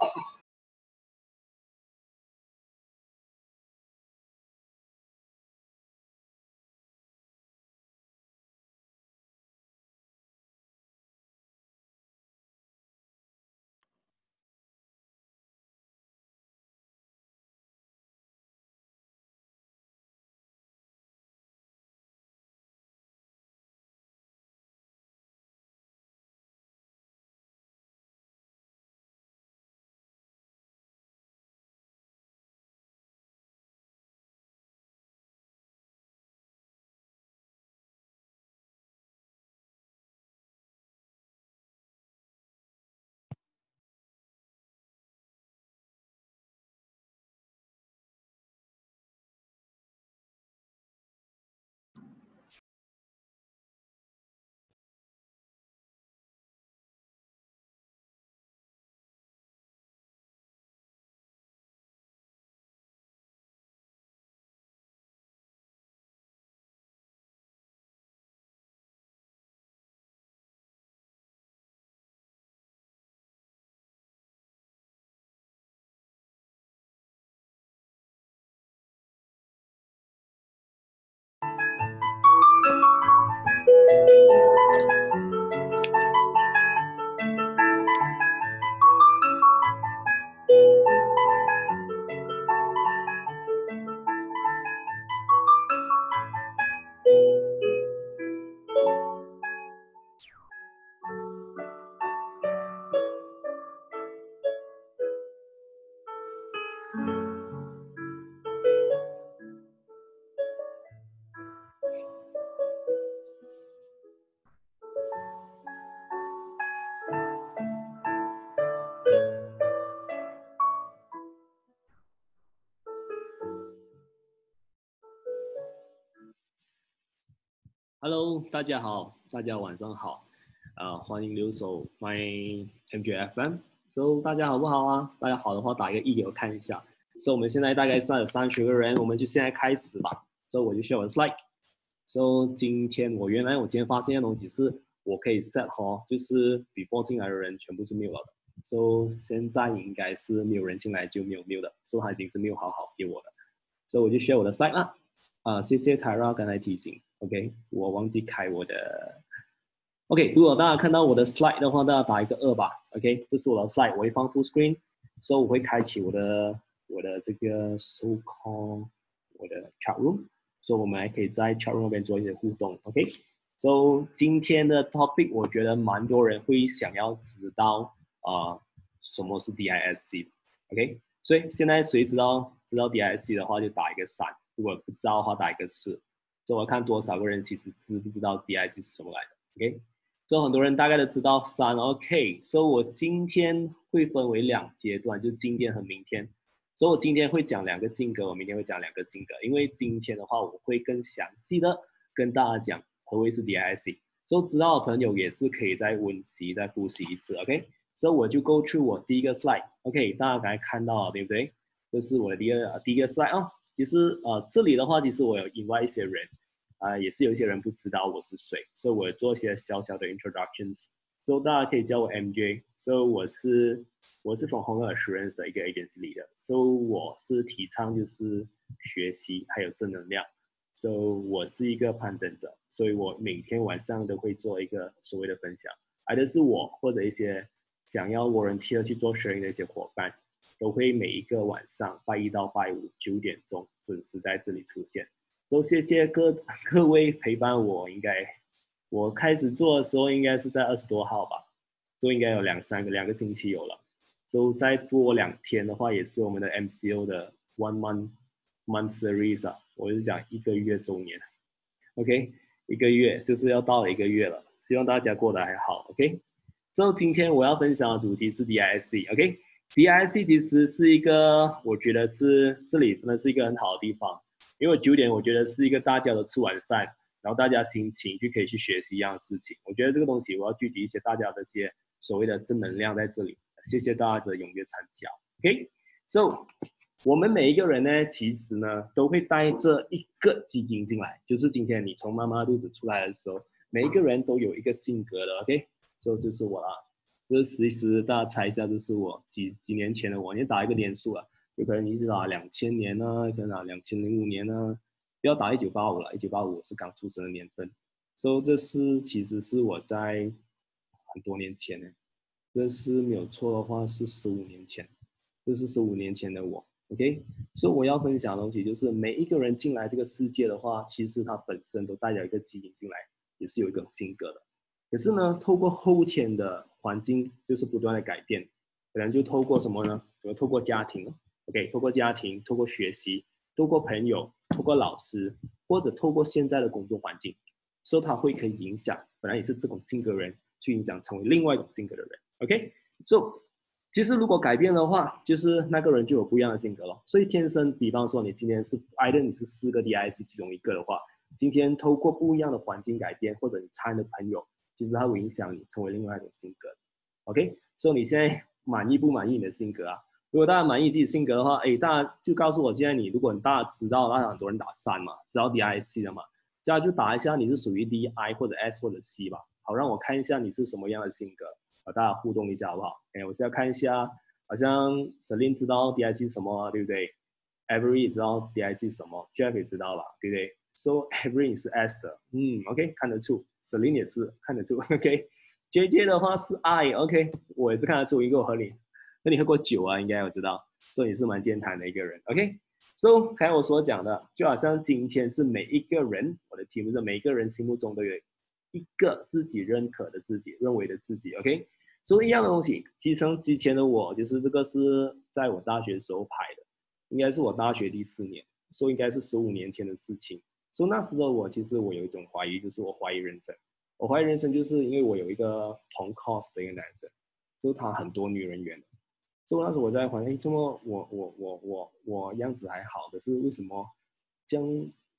Oh. Hello，大家好，大家晚上好，啊，欢迎留守 My MJFM。So 大家好不好啊？大家好的话打一个一给我看一下。So 我们现在大概是 有三十个人，我们就现在开始吧。So 我就需要我的 slide。So 今天我原来我今天发现的东西是我可以 set 哈，就是 before 进来的人全部是没有了的。So 现在应该是没有人进来就没有没有的，So 它已经是没有好好给我的。So 我就需要我的 slide 啦。啊，谢谢 Tara 刚才提醒。OK，我忘记开我的。OK，如果大家看到我的 slide 的话，大家打一个二吧。OK，这是我的 slide，我会放 full screen，所以我会开启我的我的这个 so call 我的 chat room，所以我们还可以在 chat room 那边做一些互动。OK，so 今天的 topic 我觉得蛮多人会想要知道啊，什么是 DISC。OK，所以现在谁知道知道 DISC 的话就打一个三，如果不知道的话打一个四。所以我看多少个人其实知不知道 DIC 是什么来的？OK，所以很多人大概都知道三 OK。所以我今天会分为两阶段，就今天和明天。所以我今天会讲两个性格，我明天会讲两个性格。因为今天的话，我会更详细的跟大家讲何为是 DIC。所以知道的朋友也是可以再温习、再复习一次。OK，所以我就 go through 我第一个 slide。OK，大家刚才看到了对不对？这是我的第二第一个 slide 啊。其实呃，这里的话，其实我有 invite 一些人。啊，也是有一些人不知道我是谁，所以我做一些小小的 introductions，所以大家可以叫我 MJ。所以我是我是 from Hong Kong Assurance 的一个 agency 里的，所以我是提倡就是学习还有正能量。所以我是一个攀登者，所以我每天晚上都会做一个所谓的分享，而的是我或者一些想要 volunteer 去做 sharing 的一些伙伴，都会每一个晚上拜一到拜五九点钟准时在这里出现。都谢谢各 各位陪伴我，应该我开始做的时候应该是在二十多号吧，都应该有两三个两个星期有了，就再多两天的话，也是我们的 MCO 的 one month month series 啊，我是讲一个月周年，OK，一个月就是要到了一个月了，希望大家过得还好，OK。之后今天我要分享的主题是 DISC。OK DIC 其实是一个我觉得是这里真的是一个很好的地方，因为九点我觉得是一个大家都吃完饭，然后大家心情就可以去学习一样事情，我觉得这个东西我要聚集一些大家的些所谓的正能量在这里，谢谢大家的踊跃参加，OK，So。我们每一个人呢，其实呢，都会带着一个基因进来，就是今天你从妈妈肚子出来的时候，每一个人都有一个性格的，OK，所以就是我了。这其实大家猜一下，这是我几几年前的我，你打一个年数啊，有可能你是打两千年呢，可能打两千零五年呢，不要打一九八五了，一九八五是刚出生的年份，所以这是其实是我在很多年前呢，这是没有错的话是十五年前，这是十五年前的我。OK，所以我要分享的东西就是每一个人进来这个世界的话，其实他本身都带着一个基因进来，也是有一个性格的。可是呢，透过后天的环境，就是不断的改变，可能就透过什么呢？就透过家庭，OK，透过家庭，透过学习，透过朋友，透过老师，或者透过现在的工作环境，所以他会可以影响本来也是这种性格人，去影响成为另外一种性格的人。OK，所以。其实如果改变的话，就是那个人就有不一样的性格了。所以天生，比方说你今天是挨的你是四个 DIS 其中一个的话，今天透过不一样的环境改变，或者你参的朋友，其实它会影响你成为另外一种性格。OK，所以你现在满意不满意你的性格啊？如果大家满意自己性格的话，哎，大家就告诉我，现在你如果你大家知道，那很多人打三嘛，知道 D I C 的嘛，这样就打一下你是属于 DI 或者 S 或者 C 吧，好让我看一下你是什么样的性格。和大家互动一下好不好？哎，我现在看一下，好像 Selin 知道 DIC 什么，对不对？Every 知道 DIC 什么，Jeff 也知道了，对不对？So Every 是 S 的，嗯，OK，看得出，Selin 也是看得出，OK，JJ 的话是 I，OK，我也是看得出，因为我和你，那你喝过酒啊？应该我知道，所以是蛮健谈的一个人，OK。So 刚才我所讲的，就好像今天是每一个人，我的题目是每一个人心目中都有。一个自己认可的自己，认为的自己，OK，所以一样的东西，其实之前的我，就是这个是在我大学时候拍的，应该是我大学第四年，所以应该是十五年前的事情。所以那时的我，其实我有一种怀疑，就是我怀疑人生。我怀疑人生，就是因为我有一个同 cos 的一个男生，就是他很多女人缘。所以那时我在怀疑，哎，这么我我我我我样子还好，可是为什么将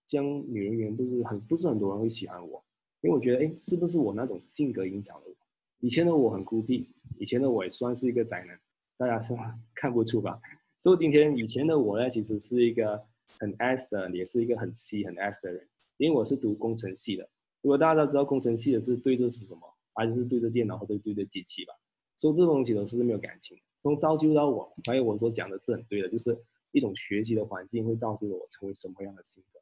将女人缘不是很不是很多人会喜欢我？因为我觉得，哎，是不是我那种性格影响了我？以前的我很孤僻，以前的我也算是一个宅男，大家是 看不出吧？所以今天以前的我呢，其实是一个很 S 的，也是一个很 C 很 S 的人。因为我是读工程系的，如果大家都知道工程系的是对着是什么，还是对着电脑或者对着机器吧？所以这东西都是没有感情，从造就到我，还有我所讲的是很对的，就是一种学习的环境会造就了我成为什么样的性格。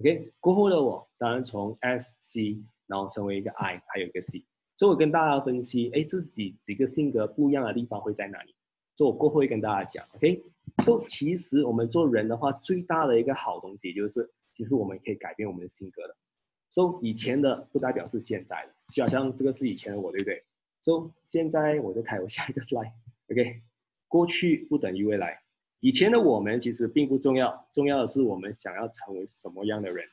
OK，过后的我当然从 S C。然后成为一个 I，还有一个 C，所以我跟大家分析，哎，这几几个性格不一样的地方会在哪里？所以我过后会跟大家讲，OK？所以其实我们做人的话，最大的一个好东西就是，其实我们可以改变我们的性格的。所以以前的不代表是现在的，就好像这个是以前的我，对不对？所以现在我就开我下一个 slide，OK？过去不等于未来，以前的我们其实并不重要，重要的是我们想要成为什么样的人。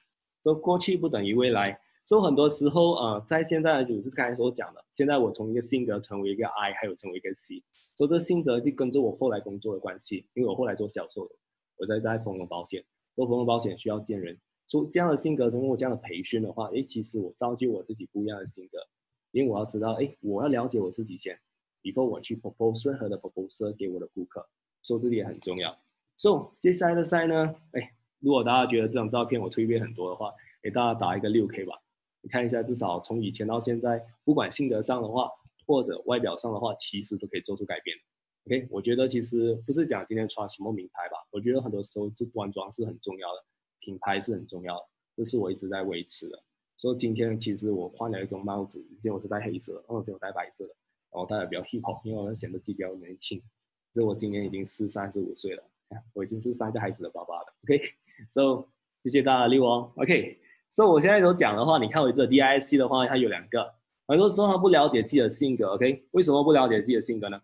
所以过去不等于未来。所以很多时候，呃，在现在就是刚才所讲的，现在我从一个性格成为一个 I，还有成为一个 C，所以这性格就跟着我后来工作的关系，因为我后来做销售，我在在丰隆保险，做丰隆保险需要见人，所以这样的性格通过这样的培训的话，诶，其实我造就我自己不一样的性格，因为我要知道，诶，我要了解我自己先，before 我去 propose 任何的 proposal 给我的顾客，所以这里也很重要。So 接下来的赛呢，哎，如果大家觉得这张照片我推荐很多的话，给大家打一个六 K 吧。你看一下，至少从以前到现在，不管性格上的话，或者外表上的话，其实都可以做出改变。OK，我觉得其实不是讲今天穿什么名牌吧，我觉得很多时候这端庄是很重要的，品牌是很重要的，这是我一直在维持的。所以今天其实我换了一种帽子，以前我是戴黑色的，哦，今天我戴白色的，然后戴的比较 hip hop，因为我要显得自己比较年轻。所以我今年已经是三十五岁了，我已经是三个孩子的爸爸了。OK，So 谢谢大家六哦。OK。所以我现在所讲的话，你看我这 DIC 的话，它有两个。很多时候他不了解自己的性格，OK？为什么不了解自己的性格呢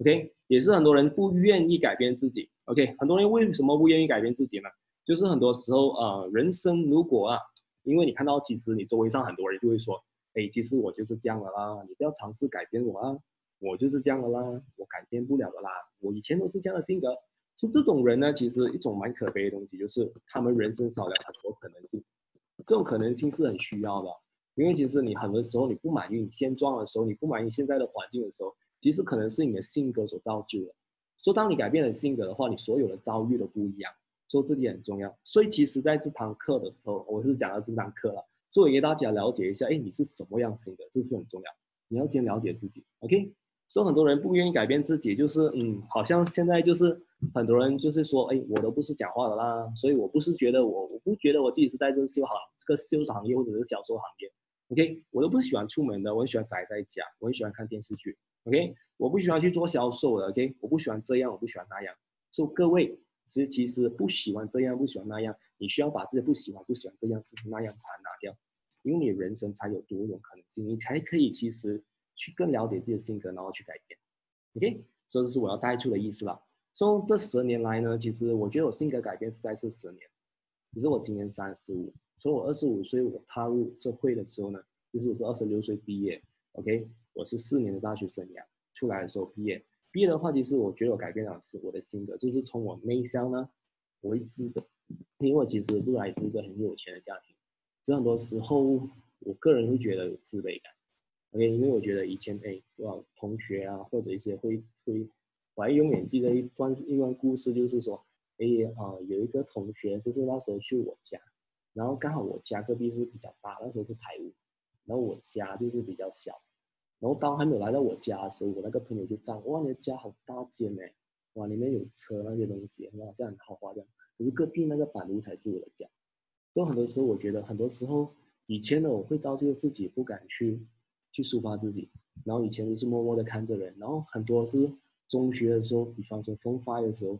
？OK，也是很多人不愿意改变自己。OK，很多人为什么不愿意改变自己呢？就是很多时候，呃，人生如果啊，因为你看到其实你周围上很多人就会说，哎，其实我就是这样的啦，你不要尝试改变我啊，我就是这样的啦，我改变不了的啦，我以前都是这样的性格。就这种人呢，其实一种蛮可悲的东西，就是他们人生少了很多可能性。这种可能性是很需要的，因为其实你很多时候你不满意你现状的时候，你不满意现在的环境的时候。其实可能是你的性格所造就的。说当你改变了性格的话，你所有的遭遇都不一样。说这点很重要。所以其实在这堂课的时候，我是讲到这堂课了，所以给大家了解一下，哎，你是什么样性格，这是很重要。你要先了解自己，OK？所以很多人不愿意改变自己，就是嗯，好像现在就是很多人就是说，哎，我都不是讲话的啦，所以我不是觉得我，我不觉得我自己是在这个修行这个修行业或者是销售行业，OK？我都不喜欢出门的，我很喜欢宅在家，我很喜欢看电视剧。OK，我不喜欢去做销售的。OK，我不喜欢这样，我不喜欢那样。所以各位，其实其实不喜欢这样，不喜欢那样，你需要把自己不喜欢、不喜欢这样、那样把它拿掉，因为你人生才有多种可能性，你才可以其实去更了解自己的性格，然后去改变。OK，这就是我要带出的意思了。说这十年来呢，其实我觉得我性格改变实在是十年。其实我今年三十五，从我二十五岁我踏入社会的时候呢，其实我是二十六岁毕业。OK。我是四年的大学生涯，出来的时候毕业，毕业的话，其实我觉得我改变了是我的性格，就是从我内向呢为资的，因为我其实不来自一个很有钱的家庭，所以很多时候我个人会觉得有自卑感，OK，因为我觉得以前哎，我同学啊或者一些会会，我还永远记得一段一段故事，就是说，哎啊有一个同学就是那时候去我家，然后刚好我家隔壁是比较大，那时候是排屋，然后我家就是比较小。然后当还没有来到我家的时候，我那个朋友就赞：哇，你的家好大间呢，哇，里面有车那些东西，哇，这样很豪华这样。可是隔壁那个板屋才是我的家。所以很多时候，我觉得很多时候以前呢，我会造就自己不敢去去抒发自己，然后以前都是默默的看着人。然后很多是中学的时候，比方说风发的时候，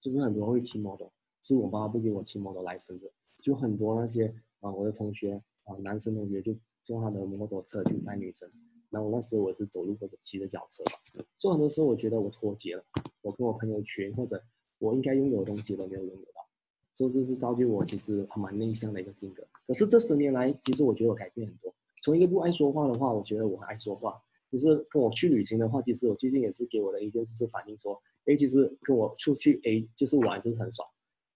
就是很多会骑摩托，是我妈不给我骑摩托来生的，就很多那些啊，我的同学啊，男生同学就坐他的摩托车去载女生。然后那时候我是走路或者骑着脚车吧，所以很多时候我觉得我脱节了，我跟我朋友圈或者我应该拥有的东西都没有拥有到，所以这是造就我其实还蛮内向的一个性格。可是这十年来，其实我觉得我改变很多。从一个不爱说话的话，我觉得我很爱说话。就是跟我去旅行的话，其实我最近也是给我的一个就是反映说，哎，其实跟我出去哎就是玩就是很爽，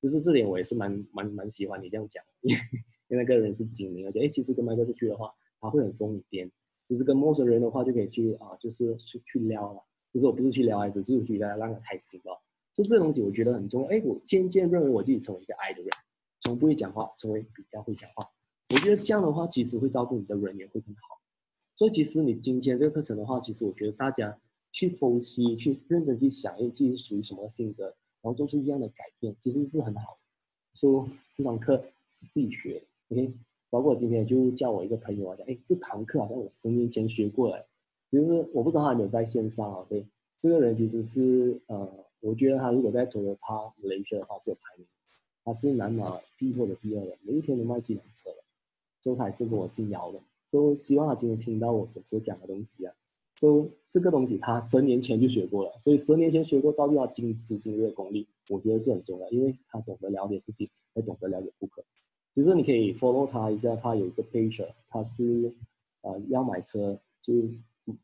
就是这点我也是蛮蛮蛮喜欢你这样讲，因为那个人是精明，而且哎其实跟麦克出去的话，他会很疯癫。就是跟陌生人的话，就可以去啊，就是去去撩了。就是我不是去撩孩子，就是去让让他开心吧。就这东西，我觉得很重要。哎，我渐渐认为我自己成为一个爱的人，从不会讲话，成为比较会讲话。我觉得这样的话，其实会照顾你的人缘会更好。所以，其实你今天这个课程的话，其实我觉得大家去分析、去认真去想，自己属于什么性格，然后做出一样的改变，其实是很好的。说这堂课是必学，OK。包括今天就叫我一个朋友啊，讲，哎，这堂课好像我十年前学过哎，就是我不知道他有没有在线上啊。对，这个人其实是呃，我觉得他如果在投他雷车的话是有排名，他是南马第一或者第二的，每一天都卖几辆车的，所以他也是跟我姓姚的，就希望他今天听到我所讲的东西啊，就这个东西他十年前就学过了，所以十年前学过，造就他今时今日的功力，我觉得是很重要，因为他懂得了解自己，也懂得了解顾客。其实你可以 follow 他一下，他有一个 page，他是呃要买车就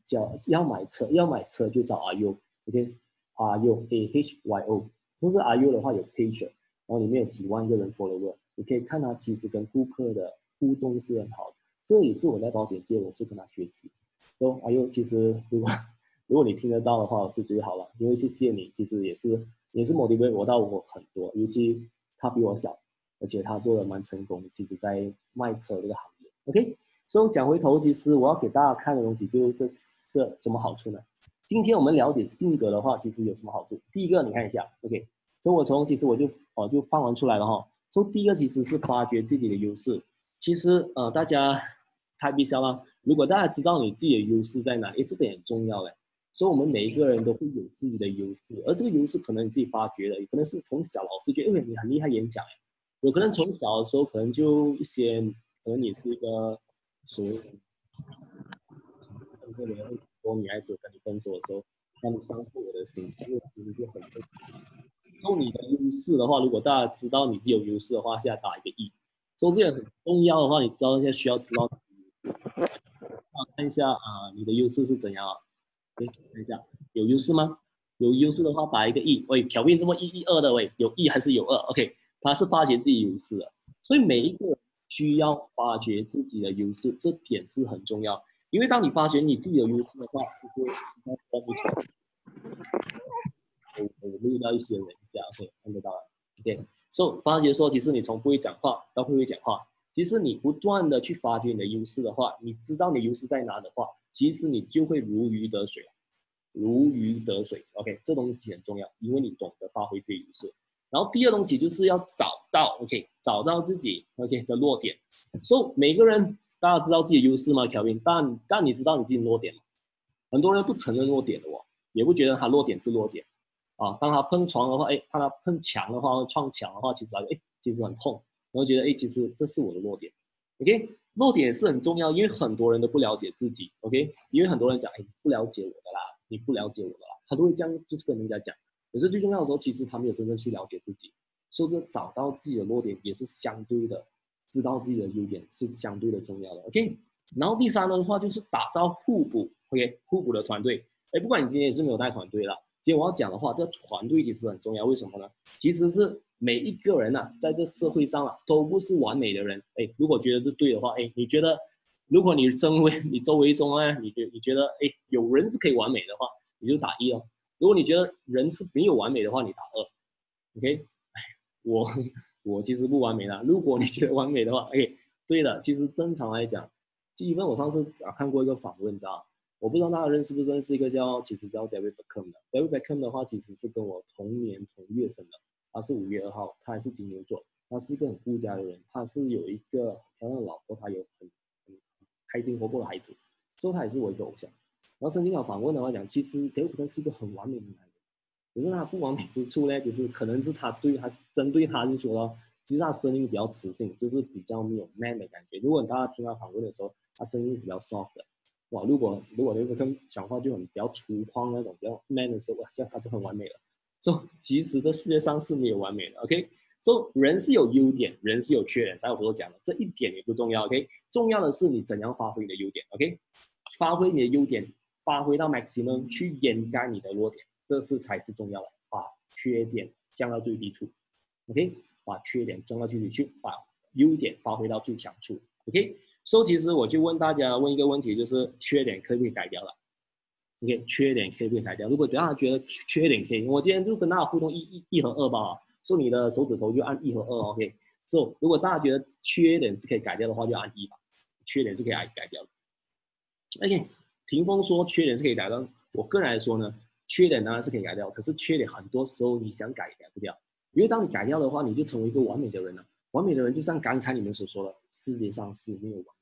叫要买车要买车就找阿 U。OK，阿 U A H Y O，就是阿 U 的话有 page，然后里面有几万个人 follow，你可以看他其实跟顾客的互动是很好的，这也是我在保险界我是跟他学习。都阿 U 其实如果 如果你听得到的话我是最好了，因为谢谢你，其实也是也是 motivate 我到我很多，尤其他比我小。而且他做的蛮成功，其实在卖车这个行业。OK，所以讲回头，其实我要给大家看的东西就是这这什么好处呢？今天我们了解性格的话，其实有什么好处？第一个，你看一下，OK，所以我从其实我就哦就放完出来了哈。所以第一个其实是发掘自己的优势。其实呃大家太必笑了，如果大家知道你自己的优势在哪，诶，这点很重要嘞。所以我们每一个人都会有自己的优势，而这个优势可能你自己发掘的，也可能是从小老师觉得，因为你很厉害演讲诶。有可能从小的时候，可能就一些，可能你是一个属于很可怜，很多女孩子跟你分手的时候，让你伤透我的心，因为其实是很重要。说你的优势的话，如果大家知道你自己有优势的话，现在打一个一。说这个很重要的话，你知道现在需要知道。看一下啊，你的优势是怎样啊？对，看一下有优势吗？有优势的话打一个一。喂，条面这么一一二的喂，有一还是有二？OK，他是发掘自己优势的，所以每一个人需要发掘自己的优势，这点是很重要。因为当你发掘你自己的优势的话，就是我我录到一些人一下，OK，看得到，OK。所以发觉说，其实你从不会讲话到会会讲话。其实你不断的去发掘你的优势的话，你知道你优势在哪的话，其实你就会如鱼得水，如鱼得水。OK，这东西很重要，因为你懂得发挥自己优势。然后第二东西就是要找到 OK，找到自己 OK 的弱点。所以每个人大家知道自己优势吗？乔宾，但但你知道你自己弱点吗？很多人不承认弱点的哦，也不觉得他弱点是弱点啊。当他碰床的话，哎，看他碰墙的话，撞墙的话，其实他哎，其实很痛。然后觉得，哎，其实这是我的弱点，OK，弱点是很重要，因为很多人都不了解自己，OK，因为很多人讲，哎，不了解我的啦，你不了解我的啦，他都会这样，就是跟人家讲。可是最重要的时候，其实他没有真正去了解自己，所以这找到自己的弱点也是相对的，知道自己的优点是相对的重要的，OK。然后第三的话就是打造互补，OK，互补的团队。哎，不管你今天也是没有带团队了，今天我要讲的话，这团队其实很重要，为什么呢？其实是。每一个人呐，在这社会上啊，都不是完美的人。哎，如果觉得这对的话，哎，你觉得，如果你周围 你周围中啊，你觉你觉得，哎，有人是可以完美的话，你就打一哦。如果你觉得人是没有完美的话，你打二。OK，哎，我我其实不完美的。如果你觉得完美的话，哎，对的，其实正常来讲，基本我上次啊看过一个访问，你知道吗我不知道大家认识不认识一个叫，其实叫 David Beckham 的。David Beckham 的话，其实是跟我同年同月生的。他是五月二号，他还是金牛座，他是一个很顾家的人，他是有一个漂亮的老婆，他有很很开心活泼的孩子，所以他也是我一个偶像。然后曾经有访问的话讲，其实德普克是一个很完美的男人，可是他不完美之处呢，就是可能是他对他针对他就说了，其实他声音比较磁性，就是比较没有 man 的感觉。如果大家听他访问的时候，他声音是比较 soft 的，哇，如果如果德普克讲话就很比较粗犷那种比较 man 的时候，哇，这样他就很完美了。说其实这世界上是没有完美的，OK？说人是有优点，人是有缺点，才有我讲的这一点也不重要，OK？重要的是你怎样发挥你的优点，OK？发挥你的优点，发挥到 maximum 去掩盖你的弱点，这是才是重要的，把缺点降到最低处，OK？把缺点降到最低处，把优点发挥到最强处，OK？所以其实我就问大家问一个问题，就是缺点可不可以改掉了？OK，缺点可不可以改掉？如果大家觉得缺点可以，我今天就跟大家互动一一一和二吧，说你的手指头就按一和二，OK。所以如果大家觉得缺点是可以改掉的话，就按一吧。缺点是可以改改掉的。OK，霆锋说缺点是可以改掉，我个人来说呢，缺点当然是可以改掉，可是缺点很多时候你想改也改不掉，因为当你改掉的话，你就成为一个完美的人了。完美的人就像刚才你们所说的，世界上是没有完。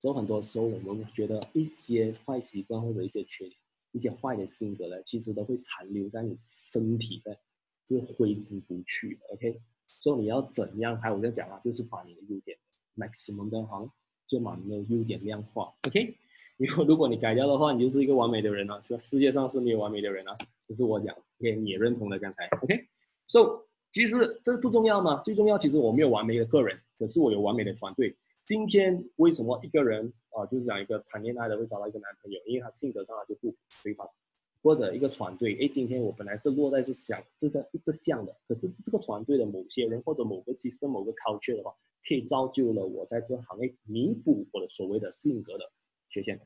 所以很多时候，我们觉得一些坏习惯或者一些缺点、一些坏的性格呢，其实都会残留在你身体的，是挥之不去的。OK，所以你要怎样？还有在讲啊，就是把你的优点 maximum 的好，就把你的优点量化。OK，如果如果你改掉的话，你就是一个完美的人了。是世界上是没有完美的人啊，这是我讲。OK，你也认同的刚才。OK，so 其实这不重要吗？最重要，其实我没有完美的个人，可是我有完美的团队。今天为什么一个人啊，就是讲一个谈恋爱的会找到一个男朋友，因为他性格上他就不对方，或者一个团队，哎，今天我本来是落在这项，这项这项的，可是这个团队的某些人或者某个 system 某个 culture 的话，可以造就了我在这行业弥补我的所谓的性格的缺陷。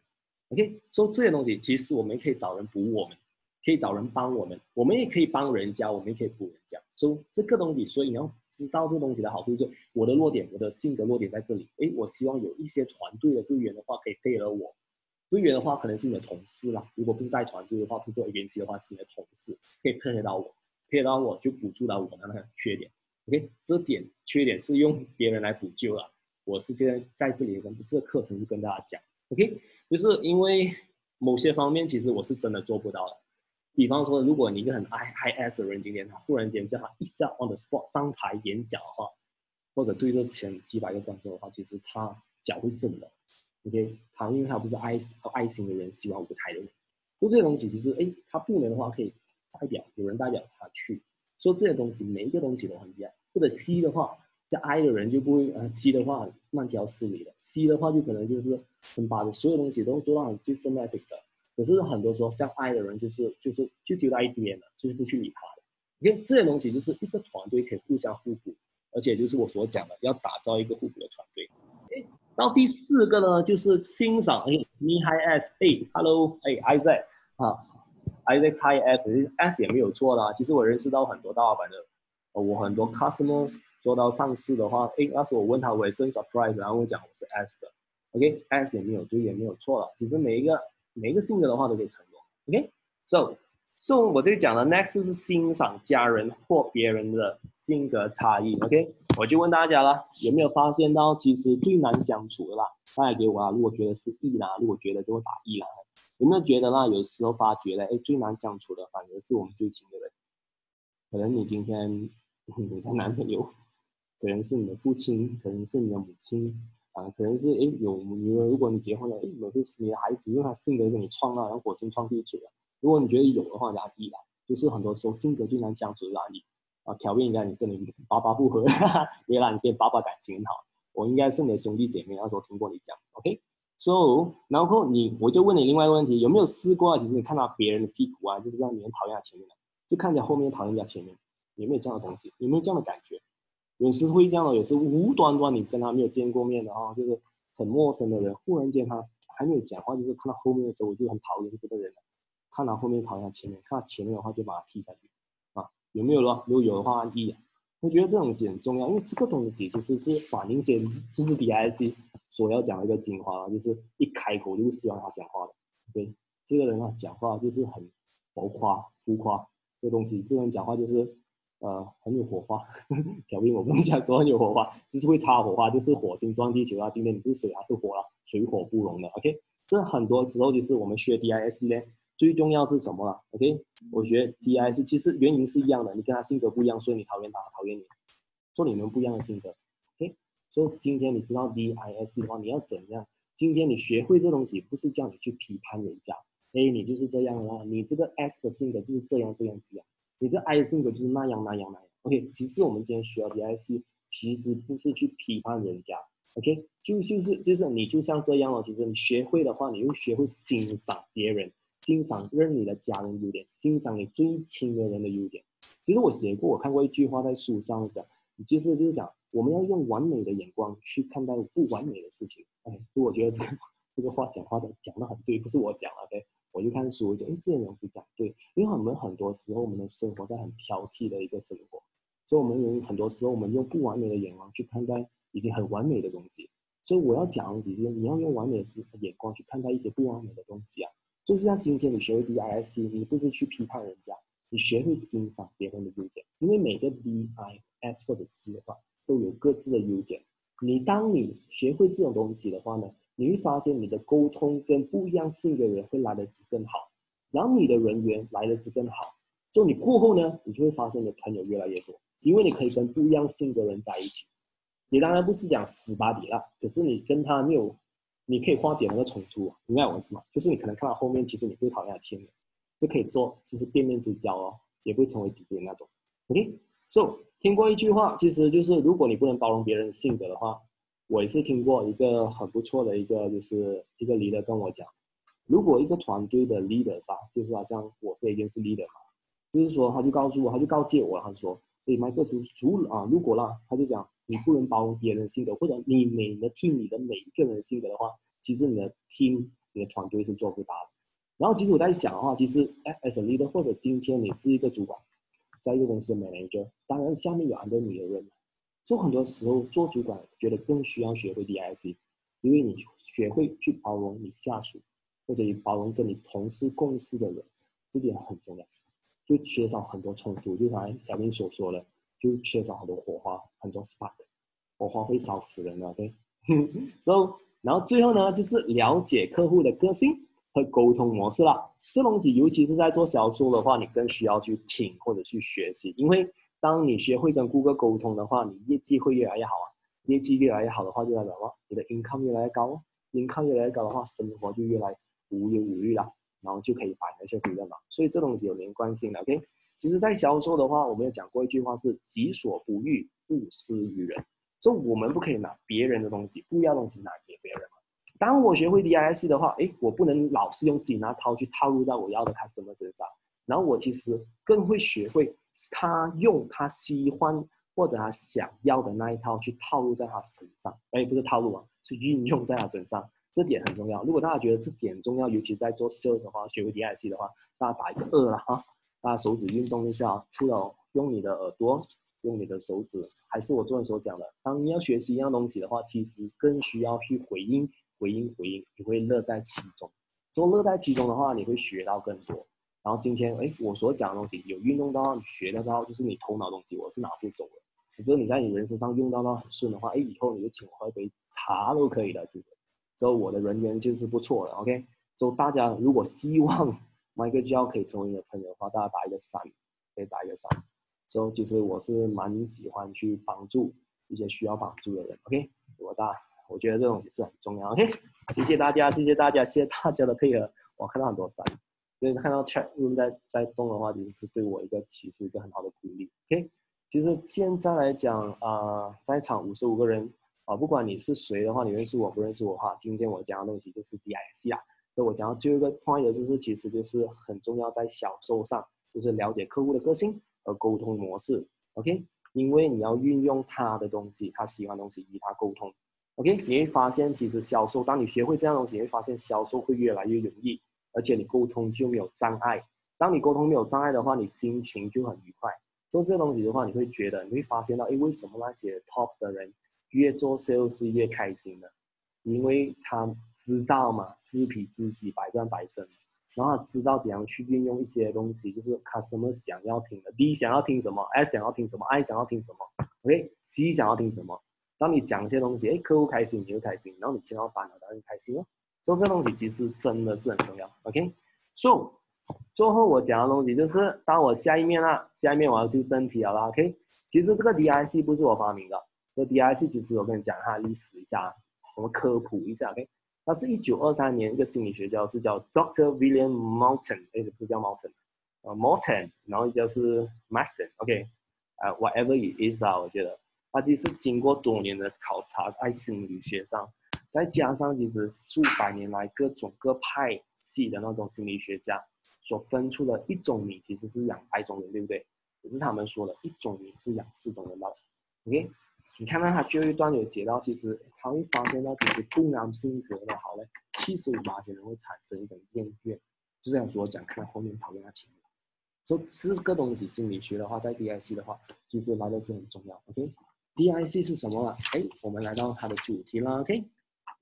OK，所以这些东西其实我们可以找人补我们。可以找人帮我们，我们也可以帮人家，我们也可以补人家。所以这个东西，所以你要知道这个东西的好处，就是我的弱点，我的性格弱点在这里。诶，我希望有一些团队的队员的话，可以配合我。队员的话，可能是你的同事啦。如果不是带团队的话，不做 A、B、的话，是你的同事，可以配合到我，配合到我就补助到我的那个缺点。OK，这点缺点是用别人来补救了。我是今天在这里跟这个课程就跟大家讲，OK，就是因为某些方面，其实我是真的做不到的。比方说，如果你一个很 IIS 的人，今天他忽然间叫他一下 on the spot 上台演讲的话，或者对着前几百个观众的话，其实他脚会震的。OK，他因为他不是爱爱心的人，喜欢舞台的人。就这些东西其实，哎，他不能的话可以代表有人代表他去说这些东西，每一个东西都很一样。或者 C 的话，像 I 的人就不会，呃，C 的话慢条斯理的，C 的话就可能就是很把所有东西都做到很 systematic 的。可是很多时候像爱的人就是就是就丢在一边了，就是不去理他了。你看这些东西就是一个团队可以互相互补，而且就是我所讲的要打造一个互补的团队。哎，然后第四个呢就是欣赏，哎你 Hi S，哎，Hello，哎，Isaac，啊，Isaac Hi S，S 也没有错啦。其实我认识到很多大老板的。我很多 customers 做到上市的话，哎，那时候我问他，我也是 surprise，然后我讲我是 S 的，OK，S 也没有对，也没有错了。其实每一个每一个性格的话都可以成功，OK，So So 我这里讲的 Next 是欣赏家人或别人的性格差异，OK，我就问大家了，有没有发现到其实最难相处的啦？大家给我啊，如果觉得是 E 啦，如果觉得就会打 E 啦，有没有觉得呢？有时候发觉了，哎，最难相处的反而是我们最亲的人，可能你今天。你的男朋友，可能是你的父亲，可能是你的母亲，啊，可能是哎有女儿。如果你结婚了，哎，某些你的孩子因为他性格跟你撞到，然后火星撞地球了。如果你觉得有的话，压力啦，就是很多时候性格最难相处的压力啊。条件应该你跟你爸爸不合，原来你跟爸爸感情很好，我应该是你的兄弟姐妹，那时候听过你讲，OK？So，然后你我就问你另外一个问题，有没有试过啊？其实你看到别人的屁股啊，就是让你很讨厌他前面的，就看见后面讨厌人家前面。有没有这样的东西？有没有这样的感觉？有时会这样的，有时无端端你跟他没有见过面的哈，就是很陌生的人，忽然间他还没有讲话，就是看到后面的时候我就很讨厌这个人了。看到后面讨厌前面，看到前面的话就把他踢下去啊？有没有了？如果有的话，一眼，我觉得这种东西很重要，因为这个东西其实是反映些，就是 DIC 所要讲的一个精华，就是一开口就是希望他讲话的。对，这个人啊讲话就是很浮夸、浮夸这东西，这个人讲话就是。呃，很有火花，表明我不能讲说很有火花，就是会擦火花，就是火星撞地球啊。今天你是水还是火啊？水火不容的，OK。这很多时候就是我们学 DIS 呢，最重要是什么啊？OK，我学 DIS 其实原因是一样的，你跟他性格不一样，所以你讨厌他，讨厌你，说你们不一样的性格，OK。所以今天你知道 DIS 的话，你要怎样？今天你学会这东西，不是叫你去批判人家，哎，你就是这样啦，你这个 S 的性格就是这样这样这样。你这 I 性格就是那样那样那样，OK。其实我们今天学到 DIC，其实不是去批判人家，OK。就就是就是你就像这样哦，其实你学会的话，你又学会欣赏别人，欣赏认你的家人优点，欣赏你最亲的人的优点。其实我写过，我看过一句话在书上讲，其实就是讲我们要用完美的眼光去看待不完美的事情。哎，我觉得这个 这个话讲话的讲的很对，不是我讲，OK。我就看书，我就哎，这些东西讲对，因为我们很多时候我们的生活在很挑剔的一个生活，所以我们用很多时候我们用不完美的眼光去看待已经很完美的东西。所以我要讲的是，你要用完美的眼光去看待一些不完美的东西啊。就是像今天你学会 D I S，你不是去批判人家，你学会欣赏别人的优点。因为每个 D I S 或者 C 的话都有各自的优点。你当你学会这种东西的话呢？你会发现你的沟通跟不一样性的人会来得及更好，然后你的人缘来得及更好。就你过后呢，你就会发现你的朋友越来越多，因为你可以跟不一样性的人在一起。你当然不是讲死巴底了，可是你跟他没有，你可以化解那个冲突，明白我意思吗？就是你可能看到后面，其实你会讨厌他亲人，就可以做就是变面之交哦，也不会成为敌人那种。OK，So 听过一句话，其实就是如果你不能包容别人性格的话。我也是听过一个很不错的一个，就是一个 leader 跟我讲，如果一个团队的 leader 啊，就是好像我是一件是 leader 嘛，就是说他就告诉我，他就告诫我，他说，所以，麦克除除了啊，如果啦，他就讲你不能包容别人性格，或者你每的 team 你的每一个人性格的话，其实你的 team 你的团队是做不大的。然后其实我在想的话，其实 as leader 或者今天你是一个主管，在一个公司 manager，当然下面有很多女的人。就很多时候做主管，觉得更需要学会 DIC，因为你学会去包容你下属，或者你包容跟你同事共事的人，这点很重要，就缺少很多冲突。就像小明所说的，就缺少很多火花，很多 spark，火花会烧死人的，对。So，然后最后呢，就是了解客户的个性和沟通模式了。这东西尤其是在做销售的话，你更需要去听或者去学习，因为。当你学会跟顾客沟通的话，你业绩会越来越好啊。业绩越来越好的话，就代表什么？你的 income 越来越高哦，income 越来越高的话，生活就越来无忧无虑了。然后就可以反那些回的嘛。所以这东西有连贯性的，OK。其实，在销售的话，我们有讲过一句话是“己所不欲，勿施于人”。所以，我们不可以拿别人的东西，不要东西拿给别人。当我学会 DISC 的话，哎，我不能老是用自己那套去套入到我要的 customer 身上。然后我其实更会学会他用他喜欢或者他想要的那一套去套路在他身上，哎，不是套路啊，是运用在他身上，这点很重要。如果大家觉得这点重要，尤其在做 sales 的话，学会 D I C 的话，大家打一个二了哈，大家手指运动一下，除了用你的耳朵。用你的手指，还是我昨天所讲的，当你要学习一样东西的话，其实更需要去回应、回应、回应，你会乐在其中。做乐在其中的话，你会学到更多。然后今天，哎，我所讲的东西有运动到，你学得到，就是你头脑东西，我是拿不走的。只是你在你人生上用到到很顺的话，哎，以后你就请我喝一杯茶都可以的，其实。所以我的人缘就是不错的，OK。所以大家如果希望 Michael j o 可以成为你的朋友的话，大家打一个三，可以打一个三。所以其实我是蛮喜欢去帮助一些需要帮助的人，OK？我大，我觉得这种也是很重要，OK？谢谢大家，谢谢大家，谢谢大家的配合。我看到很多三，所以看到 chat room 在在动的话，其实是对我一个其实一个很好的鼓励，OK？其实现在来讲啊，在场五十五个人啊，不管你是谁的话，你认识我不认识我哈，今天我讲的东西就是 DIC 啊。所以我讲到最后一个 point 就是，其实就是很重要在销售上，就是了解客户的个性。和沟通模式，OK，因为你要运用他的东西，他喜欢东西与他沟通，OK，你会发现其实销售，当你学会这样东西，你会发现销售会越来越容易，而且你沟通就没有障碍。当你沟通没有障碍的话，你心情就很愉快。做这东西的话，你会觉得，你会发现到，哎，为什么那些 top 的人越做 sales 是越开心的？因为他知道嘛，知彼知己，百战百胜。然后他知道怎样去运用一些东西，就是他什么想要听的，D 想要听什么，S 想要听什么，I 想要听什么，OK，C 想要听什么。当你讲一些东西，哎，客户开心，你就开心，然后你签到单了，当然开心了。所以这东西其实真的是很重要，OK。So，最后我讲的东西就是，当我下一面啦，下一面我要就真题了啦，OK。其实这个 DIC 不是我发明的，这 DIC 其实我跟你讲它的历史一下，我们科普一下，OK。它是一九二三年一个心理学家，是叫 Doctor William Moulton，哎，不是叫 Moulton，呃，Moulton，然后就是 Master，OK，呃，whatever it is 啊，我觉得他其实经过多年的考察在心理学上，再加上其实数百年来各种各派系的那种心理学家所分出的一种米其实是养百种人，对不对？可是他们说的一种米是养四种人吧，OK。你看到他最后一段有写到，其实他会发现到，其实不良性格的好嘞，七十五八千人会产生一种厌倦，就这样说讲，看到后面讨论他前面，说四个东西心理学的话，在 DIC 的话，其实来的是很重要。OK，DIC 是什么了？哎，我们来到它的主题了。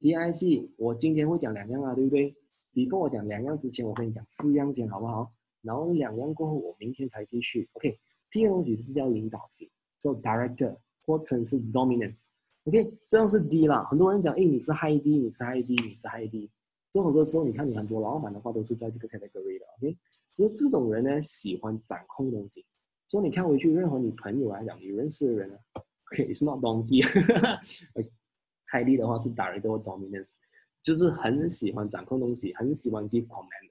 D I C，我今天会讲两样啊，对不对？比跟我讲两样之前，我跟你讲四样先好不好？然后两样过后，我明天才继续。OK，第一个东西是叫领导型，做 Director。或称是 dominance，OK，这样是 D 啦。很多人讲，哎，你是 high D，你是 high D，你是 high D。就很多时候，你看你很多老板的话，都是在这个 category 的，OK。只是这种人呢，喜欢掌控东西。所以你看回去，任何你朋友来讲，你认识的人呢，O K，it's not donkey。high D 的话是 direct 或 dominance，就是很喜欢掌控东西，很喜欢 give command。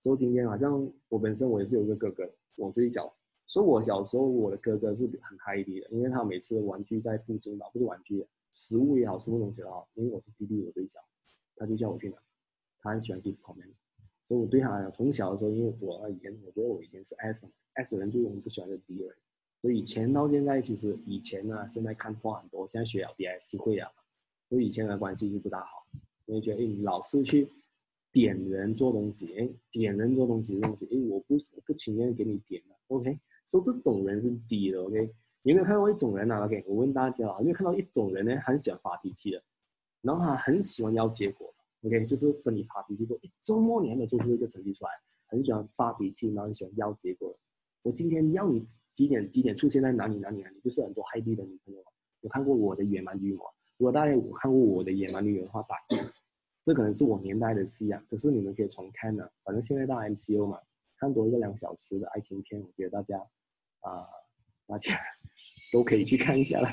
所以今天好像我本身我也是有一个哥哥，我自己小。所以，我小时候我的哥哥是很 high 的，因为他每次玩具在附近嘛，不是玩具，食物也好，什么东西也好，因为我是弟弟，我最小，他就叫我去拿。他很喜欢 give command，所以我对他从小的时候，因为我以前我觉得我以前是 S，S 人就我们不喜欢的 D 人，所以以前到现在，其实以前呢，现在看话很多，现在学了 D S 会啊，所以前的关系就不大好，因为觉得哎，你老是去点人做东西，哎，点人做东西的东西，哎，我不不情愿给你点的，OK。说这种人是低的，OK？有没有看到一种人呢？OK？我问大家啊，有没有看到一种人呢？很喜欢发脾气的，然后他很喜欢要结果，OK？就是跟你发脾气说，周末你还没做出一个成绩出来，很喜欢发脾气，然后很喜欢要结果。我今天要你几点几点出现在哪里哪里哪里，就是很多 high 的女朋友。有看过我的野蛮女友？如果大家有看过我的野蛮女友的话，打，这可能是我年代的戏啊。可是你们可以重看呢，反正现在到 MCO 嘛，看多一个两小时的爱情片，我觉得大家。啊，大家 都可以去看一下了。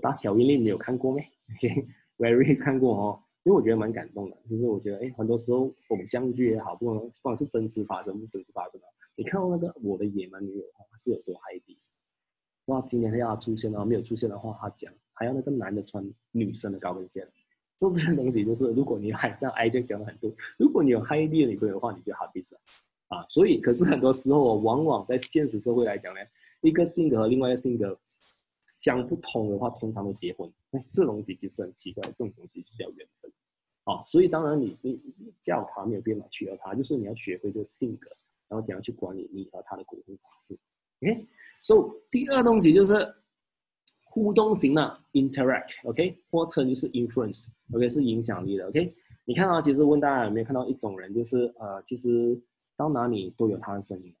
大条音令没有看过没？OK，Very 看过哦。因为我觉得蛮感动的，就是我觉得哎，很多时候偶像剧也好，不管不管是真实发生不真实发生的，你看到那个我的野蛮女友她是有多海底，哇，今天要出现，然后没有出现的话，他讲还要那个男的穿女生的高跟鞋，做这些东西就是，如果你还像 I 这讲的很多，如果你有 high 的女朋友的话，你就好意思啊，所以可是很多时候往往在现实社会来讲呢，一个性格和另外一个性格相不通的话，通常都结婚，哎，这东西其实很奇怪，这种东西就叫缘分。啊，所以当然你你叫他没有变法取悦他，就是你要学会这个性格，然后怎样去管理你和他的沟通方式。OK，所以第二东西就是互动型的 interact，OK，或者就是 influence，OK 是影响力的。OK，你看啊其实问大家有没有看到一种人，就是呃，其实到哪里都有他的声音。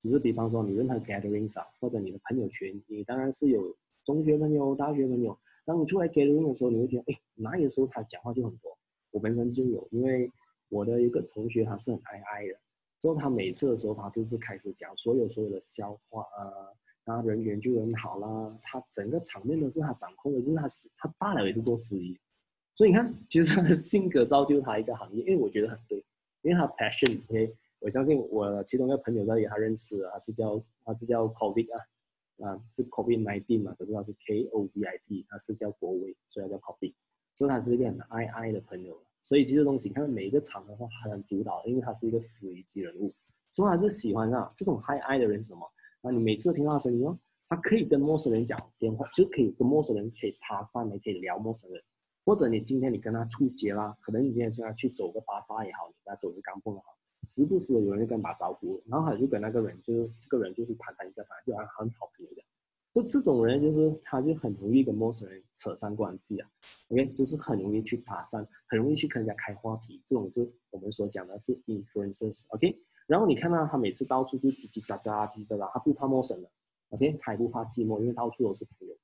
只是比方说你任何 gatherings 啊，或者你的朋友圈，你当然是有中学朋友、大学朋友。当你出来 gathering 的时候，你会觉得，哎，哪里的时候他讲话就很多。我本身就有，因为我的一个同学他是很爱爱的，之后他每次的时候他都是开始讲所有所有的笑话啊，他人缘就很好啦，他整个场面都是他掌控的，就是他是他大了也是做司仪，所以你看，其实他的性格造就他一个行业，因为我觉得很对，因为他 passion，OK，我相信我其中一个朋友这里他认识，他是叫他是叫 COVID 啊，啊是 COVID nineteen 嘛，可是他是 K O V I T，他是叫国威，所以他叫 COVID。所以他是一个很爱爱的朋友，所以其实东西，你看每一个场的话，他能主导，因为他是一个司仪级人物，所以他是喜欢上这种爱爱的人是什么？那你每次听到他声音哦，他可以跟陌生人讲电话，就可以跟陌生人可以搭讪，也可以聊陌生人，或者你今天你跟他出街啦，可能你今天跟他去走个巴萨也好，你跟他走个钢蹦也好，时不时有人跟他打招呼，然后他就跟那个人就是这个人就是谈谈一下，谈就像很好朋友这样。就这种人，就是他就很容易跟陌生人扯上关系啊，OK，就是很容易去搭讪，很容易去跟人家开话题。这种是我们所讲的是 influences。OK。然后你看到他每次到处就叽叽喳喳、叽喳喳，他不怕陌生人，OK，他也不怕寂寞，因为到处都是朋友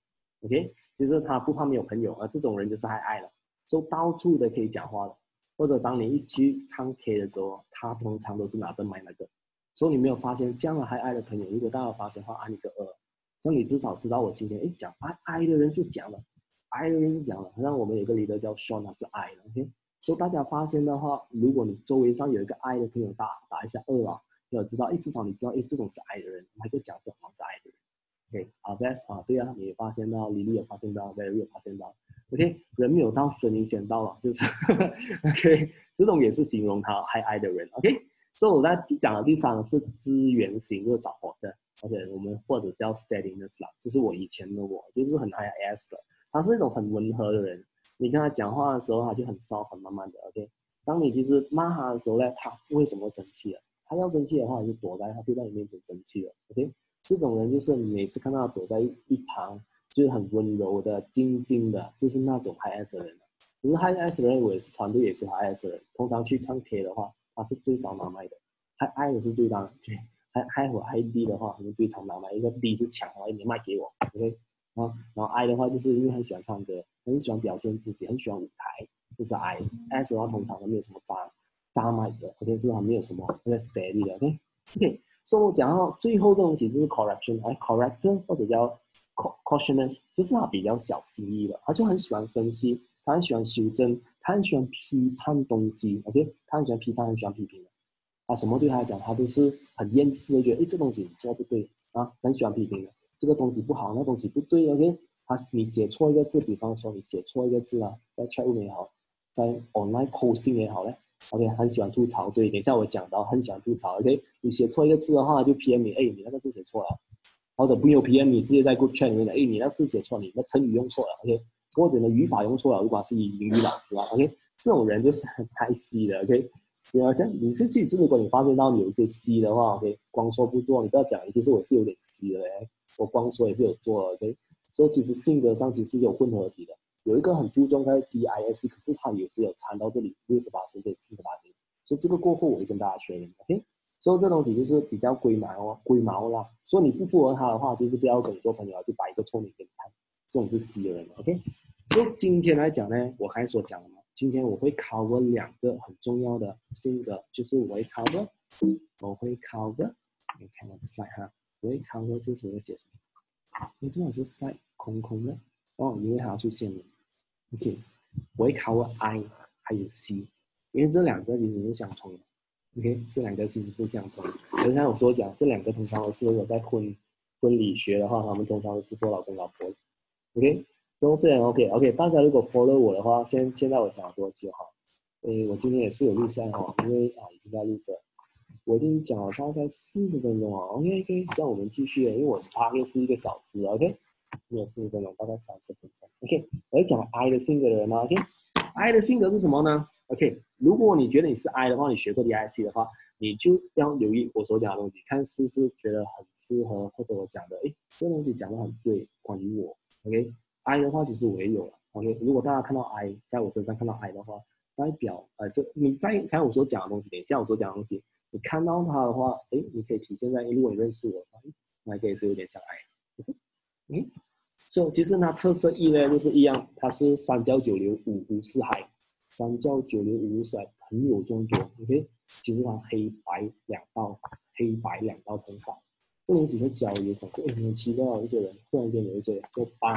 ，OK。就是他不怕没有朋友，而这种人就是爱爱了，就到处都可以讲话的。或者当你一去唱 K 的时候，他通常都是拿着麦那个。所以你没有发现这样的爱爱的朋友，如果大家发现的话，按一个二。那你至少知道我今天哎讲爱爱的人是讲了，爱的人是讲了。好像我们有个里的叫 Sean，他是爱的。OK，所以大家发现的话，如果你周围上有一个爱的朋友，打打一下二啊，要知道哎，至少你知道哎，这种是爱的人，还可以讲这种是爱的人。OK，啊 v e s 啊，对啊，你也发现到，李丽也发现到，Very 也发现到。OK，人没有到，声音先到了，就是 OK，这种也是形容他还爱的人。OK，所以我在讲的第三个是资源型热少活的。OK，我们或者是要 steadiness 啦，就是我以前的我，就是很 high s 的。他是一种很温和的人，你跟他讲话的时候，他就很骚很慢慢的。OK，当你其实骂他的时候呢，他为什么生气了？他要生气的话，就躲在他就在你面前生气了。OK，这种人就是每次看到他躲在一旁，就是很温柔的、静静的，就是那种 high s 的人。可是 high s 的人，我也是团队也是 high s 的人。通常去唱 K 的话，他是最少拿麦的，high I 的是最大的。还还我 I D 的话，可能最常拿麦，一个 D 是抢，然后你卖给我，OK，然后然后 I 的话，就是因为很喜欢唱歌，很喜欢表现自己，很喜欢舞台，就是 I，S 的话通常都没有什么渣渣麦的或者是他没有什么那个 steady 的，OK，OK，所以我讲到最后的东西就是 correction，哎，corrector 或者叫 cautionous，就是他比较小心翼翼的，他就很喜欢分析，他很喜欢修正，他很喜欢批判东西，OK，他很喜欢批判，很喜欢批评的。他什么对他来讲，他都是很厌世的，觉得哎，这东西你做不对啊，很喜欢批评的。这个东西不好，那东西不对，OK？他你写错一个字，比方说你写错一个字啊，在 chat room 也好，在 online posting 也好嘞，OK？很喜欢吐槽，对，等一下我讲到很喜欢吐槽，OK？你写错一个字的话，就 PM 你，哎，你那个字写错了，或者不用 PM 你，直接在 group chat 里面的，哎，你那字写错，你那成语用错了，OK？或者呢语法用错了，如果是以英语老师啊，OK？这种人就是很 太细的，OK？对啊，这样你是其实如果你发现到你有一些 C 的话，OK，光说不做，你不要讲，其实我是有点 C 的嘞，我光说也是有做，OK，所以其实性格上其实有混合体的，有一个很注重在 DIS，可是他也是有掺到这里六十八升这四十八升，所以这个过后我会跟大家确认，OK，所以这东西就是比较龟毛哦，龟毛啦，所以你不符合他的话，就是不要跟你做朋友，就摆一个臭脸给你看，这种是 C 的人，OK，所以今天来讲呢，我刚才所讲的嘛。今天我会考我两个很重要的性格，就是我会考的，我会考的，你看我的 slide 哈，我会考的这是我写什么？你这种是塞空空的哦，因为它要出现了。OK，我会考我 I 还有 C，因为这两个其实是相冲的。OK，这两个其实是相冲的。就像我所讲，这两个通常都是如果在婚婚礼学的话，他们通常都是做老公老婆。OK，都这样 OK OK。大家如果 follow 我的话，现现在我讲了多久哈？诶，我今天也是有录像哈，因为啊已经在录着。我已经讲了大概四十分钟啊，OK OK，让我们继续，因为我大概是一个小时，OK，没有四十分钟，大概三十分钟，OK。我要讲 I 的性格的人吗？OK，I 的性格是什么呢？OK，如果你觉得你是 I 的话，你学过 DIC 的话，你就要留意我所讲的东西，看是不是觉得很适合，或者我讲的，诶，这个东西讲的很对，关于我，OK I 的话其实我也有了，OK。如果大家看到 I 在我身上看到 I 的话，代表呃，这你在看我所讲的东西，等一下我所讲的东西。你看到它的话，哎，你可以体现在，如果你认识我的话，那可以是有点像 I。嗯，所以其实它特色一呢，就是一样，它是三教九流五湖四海，三教九流五湖四海，朋友众多。OK，其实它黑白两道，黑白两道通杀，不能只是交友朋友。很奇怪，一些人突然间有一些做八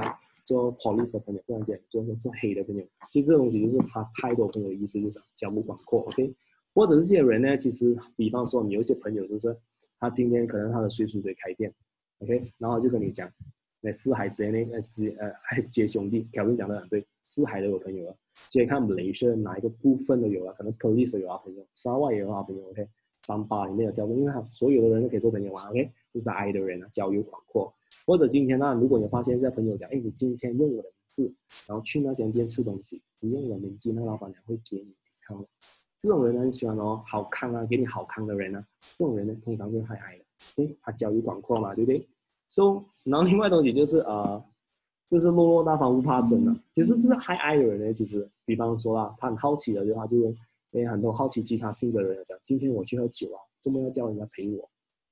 做 police 的朋友，突然间做做黑的朋友，其实这东西就是他太多朋友意思，就是交不广阔。OK。或者是这些人呢，其实比方说你有一些朋友，就是他今天可能他的水水水开店，OK，然后就跟你讲，那四海之内呃接呃还接兄弟，条文讲的很对，四海都有朋友了，接看雷士哪一个部分都有了，可能 police 有好朋友，沙外也有好朋友，OK，三八里面有交过，因为他所有的人都可以做朋友嘛，OK，这是 I 的人啊，交友广阔。或者今天呢，如果你发现在朋友讲，哎，你今天用我的名字，然后去那间店吃东西，你用我的名字，那老板娘会给你 discount。这种人呢很喜欢哦，好康啊，给你好康的人呢，这种人呢通常就嗨嗨的，对，他交友广阔嘛，对不对？So，然后另外东西就是呃，就是落落大方不怕生的。其实这是嗨爱的人呢，其实比方说啦，他很好奇的，就他就会很多好奇其他性格的人讲，今天我去喝酒啊，这么要叫人家陪我？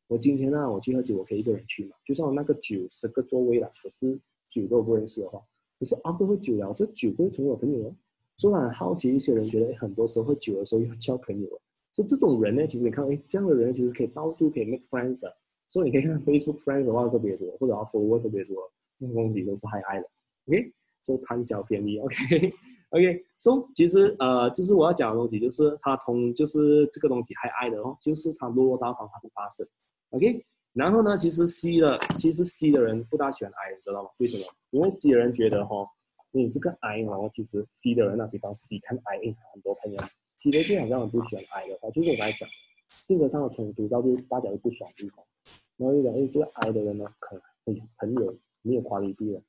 我今天呢我去喝酒，我可以一个人去嘛？就算那个酒十个座位了，可是酒都不认识的话，可是啊都会酒聊，这酒会成为我朋友哦。所以很好奇，一些人觉得很多时候喝酒的时候要交朋友。所以这种人呢，其实你看，哎，这样的人其实可以到处可以 make friends 啊。所以你可以看 Facebook friends 的话特别多，或者 follow 特别多，那东西都是嗨嗨的。OK，所以贪小便宜。，OK？OK，所以其实呃，就是我要讲的东西，就是他同就是这个东西还爱的哦，就是他落落大方，他不发声。OK，然后呢，其实 C 的，其实 C 的人不大喜欢 I，你知道吗？为什么？因为 C 的人觉得哈。你这个 I 哦，其实 C 的人呢，比方 C 看 I，很多朋友，C 的就好像很不喜欢 I 的话，就是我刚才讲，性格上的冲突，导致大家都不爽对方。然后就讲，哎，这个 I 的人呢，可哎朋友没有夸你地了，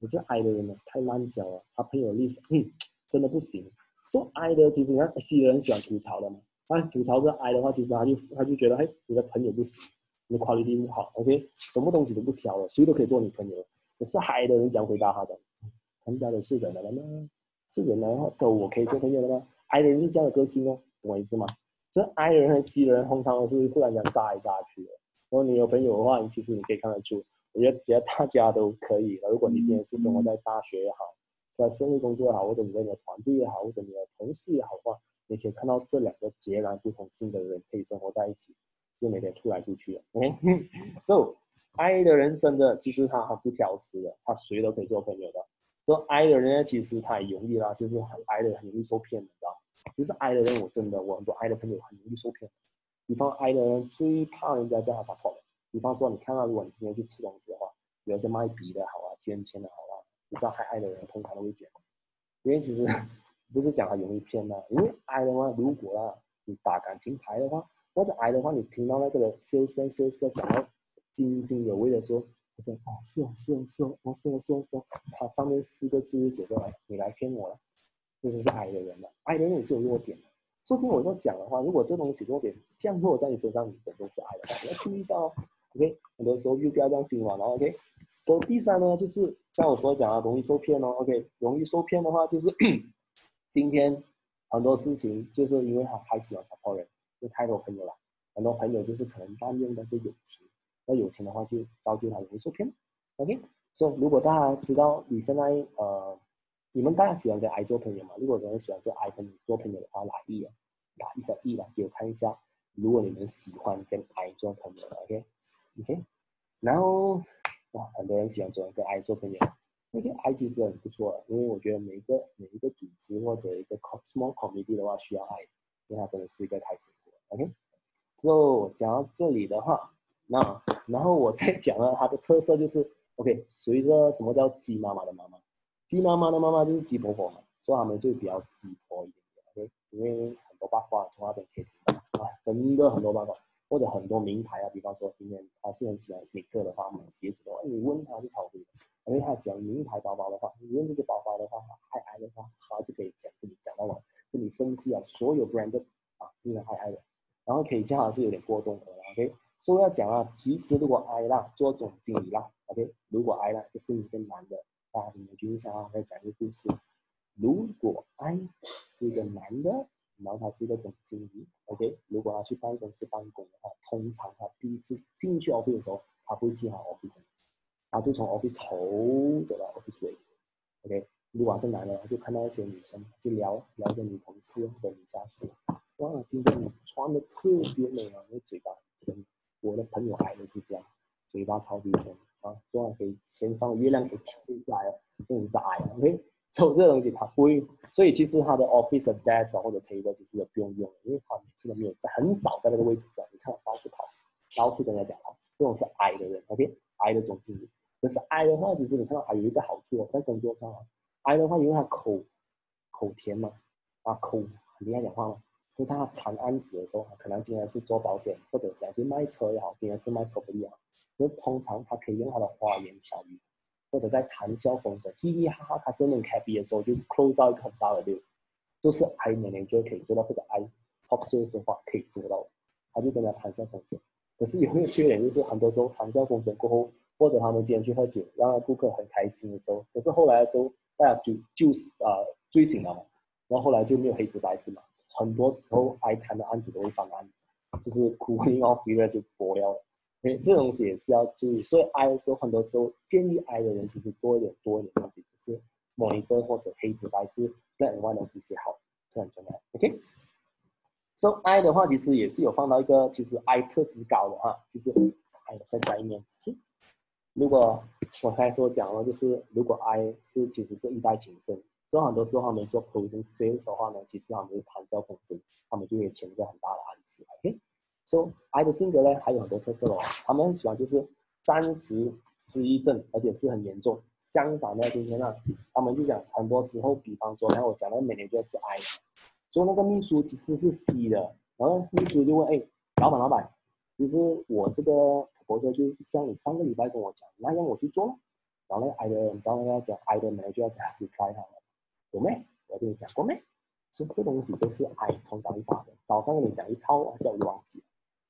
你这 I 的人呢，太烂脚了，他朋友历史，嗯，真的不行。说 I 的，其实你看 C 的人喜欢吐槽的嘛，但是吐槽这 I 的话，其实他就他就觉得，哎，你的朋友不行，你的 quality 不好，OK，什么东西都不挑了，谁都可以做你朋友。可是 I 的人讲回答他的。人家都是人了吗？是人的话，都我可以做朋友了吗？I 的人是这样的个性哦，懂我意思吗？这 I 的人和 C 的人通常都是忽然间炸来炸去的。如果你有朋友的话，你其实你可以看得出，我觉得只要大家都可以。如果你今天是生活在大学也好，在社会工作也好，或者你在你的团队也好，或者你的同事也好的话，你可以看到这两个截然不同性的人可以生活在一起，就每天出来出去的。OK，So I 的人真的其实他很不挑食的，他谁都可以做朋友的。说爱的人呢，其实他也容易啦，就是很爱的很容易受骗，你知道就是爱的人，我真的我很多爱的朋友很容易受骗。比方爱的人最怕人家叫他 support 的。比方说，你看到如果你今天去吃东西的话，有些卖笔的好啊，捐钱的好啊，你知道还爱的人通常都会捐，因为其实不是讲他容易骗呐，因为爱的话，如果啊你打感情牌的话，或者爱的话，你听到那个 salesman sales 讲到津津有味的说。他说哦，是哦，是哦，是哦，哦，是哦，是哦，是哦，他上面四个字写出来，你来骗我了，这就是爱的人了，爱的人也是有弱点的。说真，我要讲的话，如果这东西弱点降落在你身上，你本身是爱的话，你要注意到哦。OK，很多时候又不要这样心软了。OK，所以第三呢，就是像我所讲的，容易受骗哦。OK，容易受骗的话，就是 今天很多事情就是因为他太喜欢撒泡人，就太多朋友了，很多朋友就是可能滥用那个友情。那友情的话，就造就他容易受骗。OK，所以如果大家知道你现在呃，你们大家喜欢跟 I 做朋友吗？如果有人喜欢跟 I 朋做朋友的话，拿一啊，拿一小一来给我看一下。如果你们喜欢跟 I 做朋友，OK OK，然后哇，很多人喜欢做跟 I 做朋友。那个 I 其实很不错，因为我觉得每一个每一个组织或者一个 small community 的话需要爱，因为它真的是一个开心。OK，之后讲到这里的话，那然后我再讲了它的特色就是 OK，随着什么叫鸡妈妈的妈妈，鸡妈妈的妈妈就是鸡婆婆嘛，所以他们就比较鸡婆一点点。OK，因为很多八卦从那边可以听到啊，真的很多八卦。或者很多名牌啊，比方说今天他是很喜欢 sneaker 的话，买鞋子的话，你问他是超贵的。因为他喜欢名牌包包的话，你问这些包包的话，他爱爱的话，他就可以讲跟你讲到完，跟你分析啊所有 brand 啊，真的爱爱的，然后可以正好是有点波动的，OK。所以要讲啊，其实如果爱啦做总经理啦，OK，如果爱啦就是一个男的，大家听一下啊，再讲一个故事。如果爱是一个男的。然后他是一个总经理，OK。如果他去办公室办公的话，通常他第一次进去 office 的时候，他不会去好 office，他是从 office 头走到 office 尾，OK。如果是男的，他就看到一些女生，就聊聊跟女同事或者女下属，哇，今天你穿的特别美啊，那嘴巴甜，我的朋友爱的是这样，嘴巴超级甜啊，昨晚可以先上月亮给吹下来了，这就是爱，OK。所以这个东西它不会，所以其实它的 office desk 或者 table 其实也不用用，因为它每次都没有在很少在那个位置上。你看到到处跑，到处跟人家讲话，这种是 I 的人，OK，I 的总经理。可是 I 的话，其实你看到还有一个好处哦，在工作上啊，I 的话因为他口口甜嘛，啊口很厉害讲话嘛，通常他谈案子的时候，可能今天是做保险，或者讲是卖车也好，今天是卖 property 啊，就通常他可以用他的花言巧语。或者在谈笑风生、嘻嘻哈哈，他是能 happy 的时候，就 close 到一个很大的 deal，就是 I manager 可以做到，或者 I top sales 的话可以做到，他就跟他谈笑风生。可是有没有缺点？就是很多时候谈笑风生过后，或者他们今天去喝酒，让顾客很开心的时候，可是后来的时候，大家就就是啊醉醒了嘛，然后后来就没有黑字白字嘛，很多时候 I 谈的案子都会翻案，就是 cooling off period 就破了。哎，这东西也是要注意，所以 I 的时候，很多时候建议 I 的人其实多一点多一点东西，就是某一个或者黑纸白字在另外东西写好，这很重要。OK，so I 的话其实也是有放到一个，其实 I 特质高的话，就是还有在下一面。如果我刚才所讲了，就是如果 I 是其实是一代情深，所以很多时候他们做 closing sales 的话呢，其实他们是谈交风筝，他们就会签一个很大的案子。OK。说 I 的性格呢，还有很多特色哦。他们喜欢就是暂时失忆症，而且是很严重。相反的，今天呢，他们就讲很多时候，比方说，然后我讲的每年就是 I，说那个秘书其实是 C 的，然后秘书就问，哎，老板老板，其实我这个婆婆就像你上个礼拜跟我讲那让，我去做。然后那个，I 的你知道那个讲 I 的 manager 要讲 reply 他了，有没？我跟你讲过没？所以这东西都是 I 通常一发的，早上跟你讲一套，下午忘记。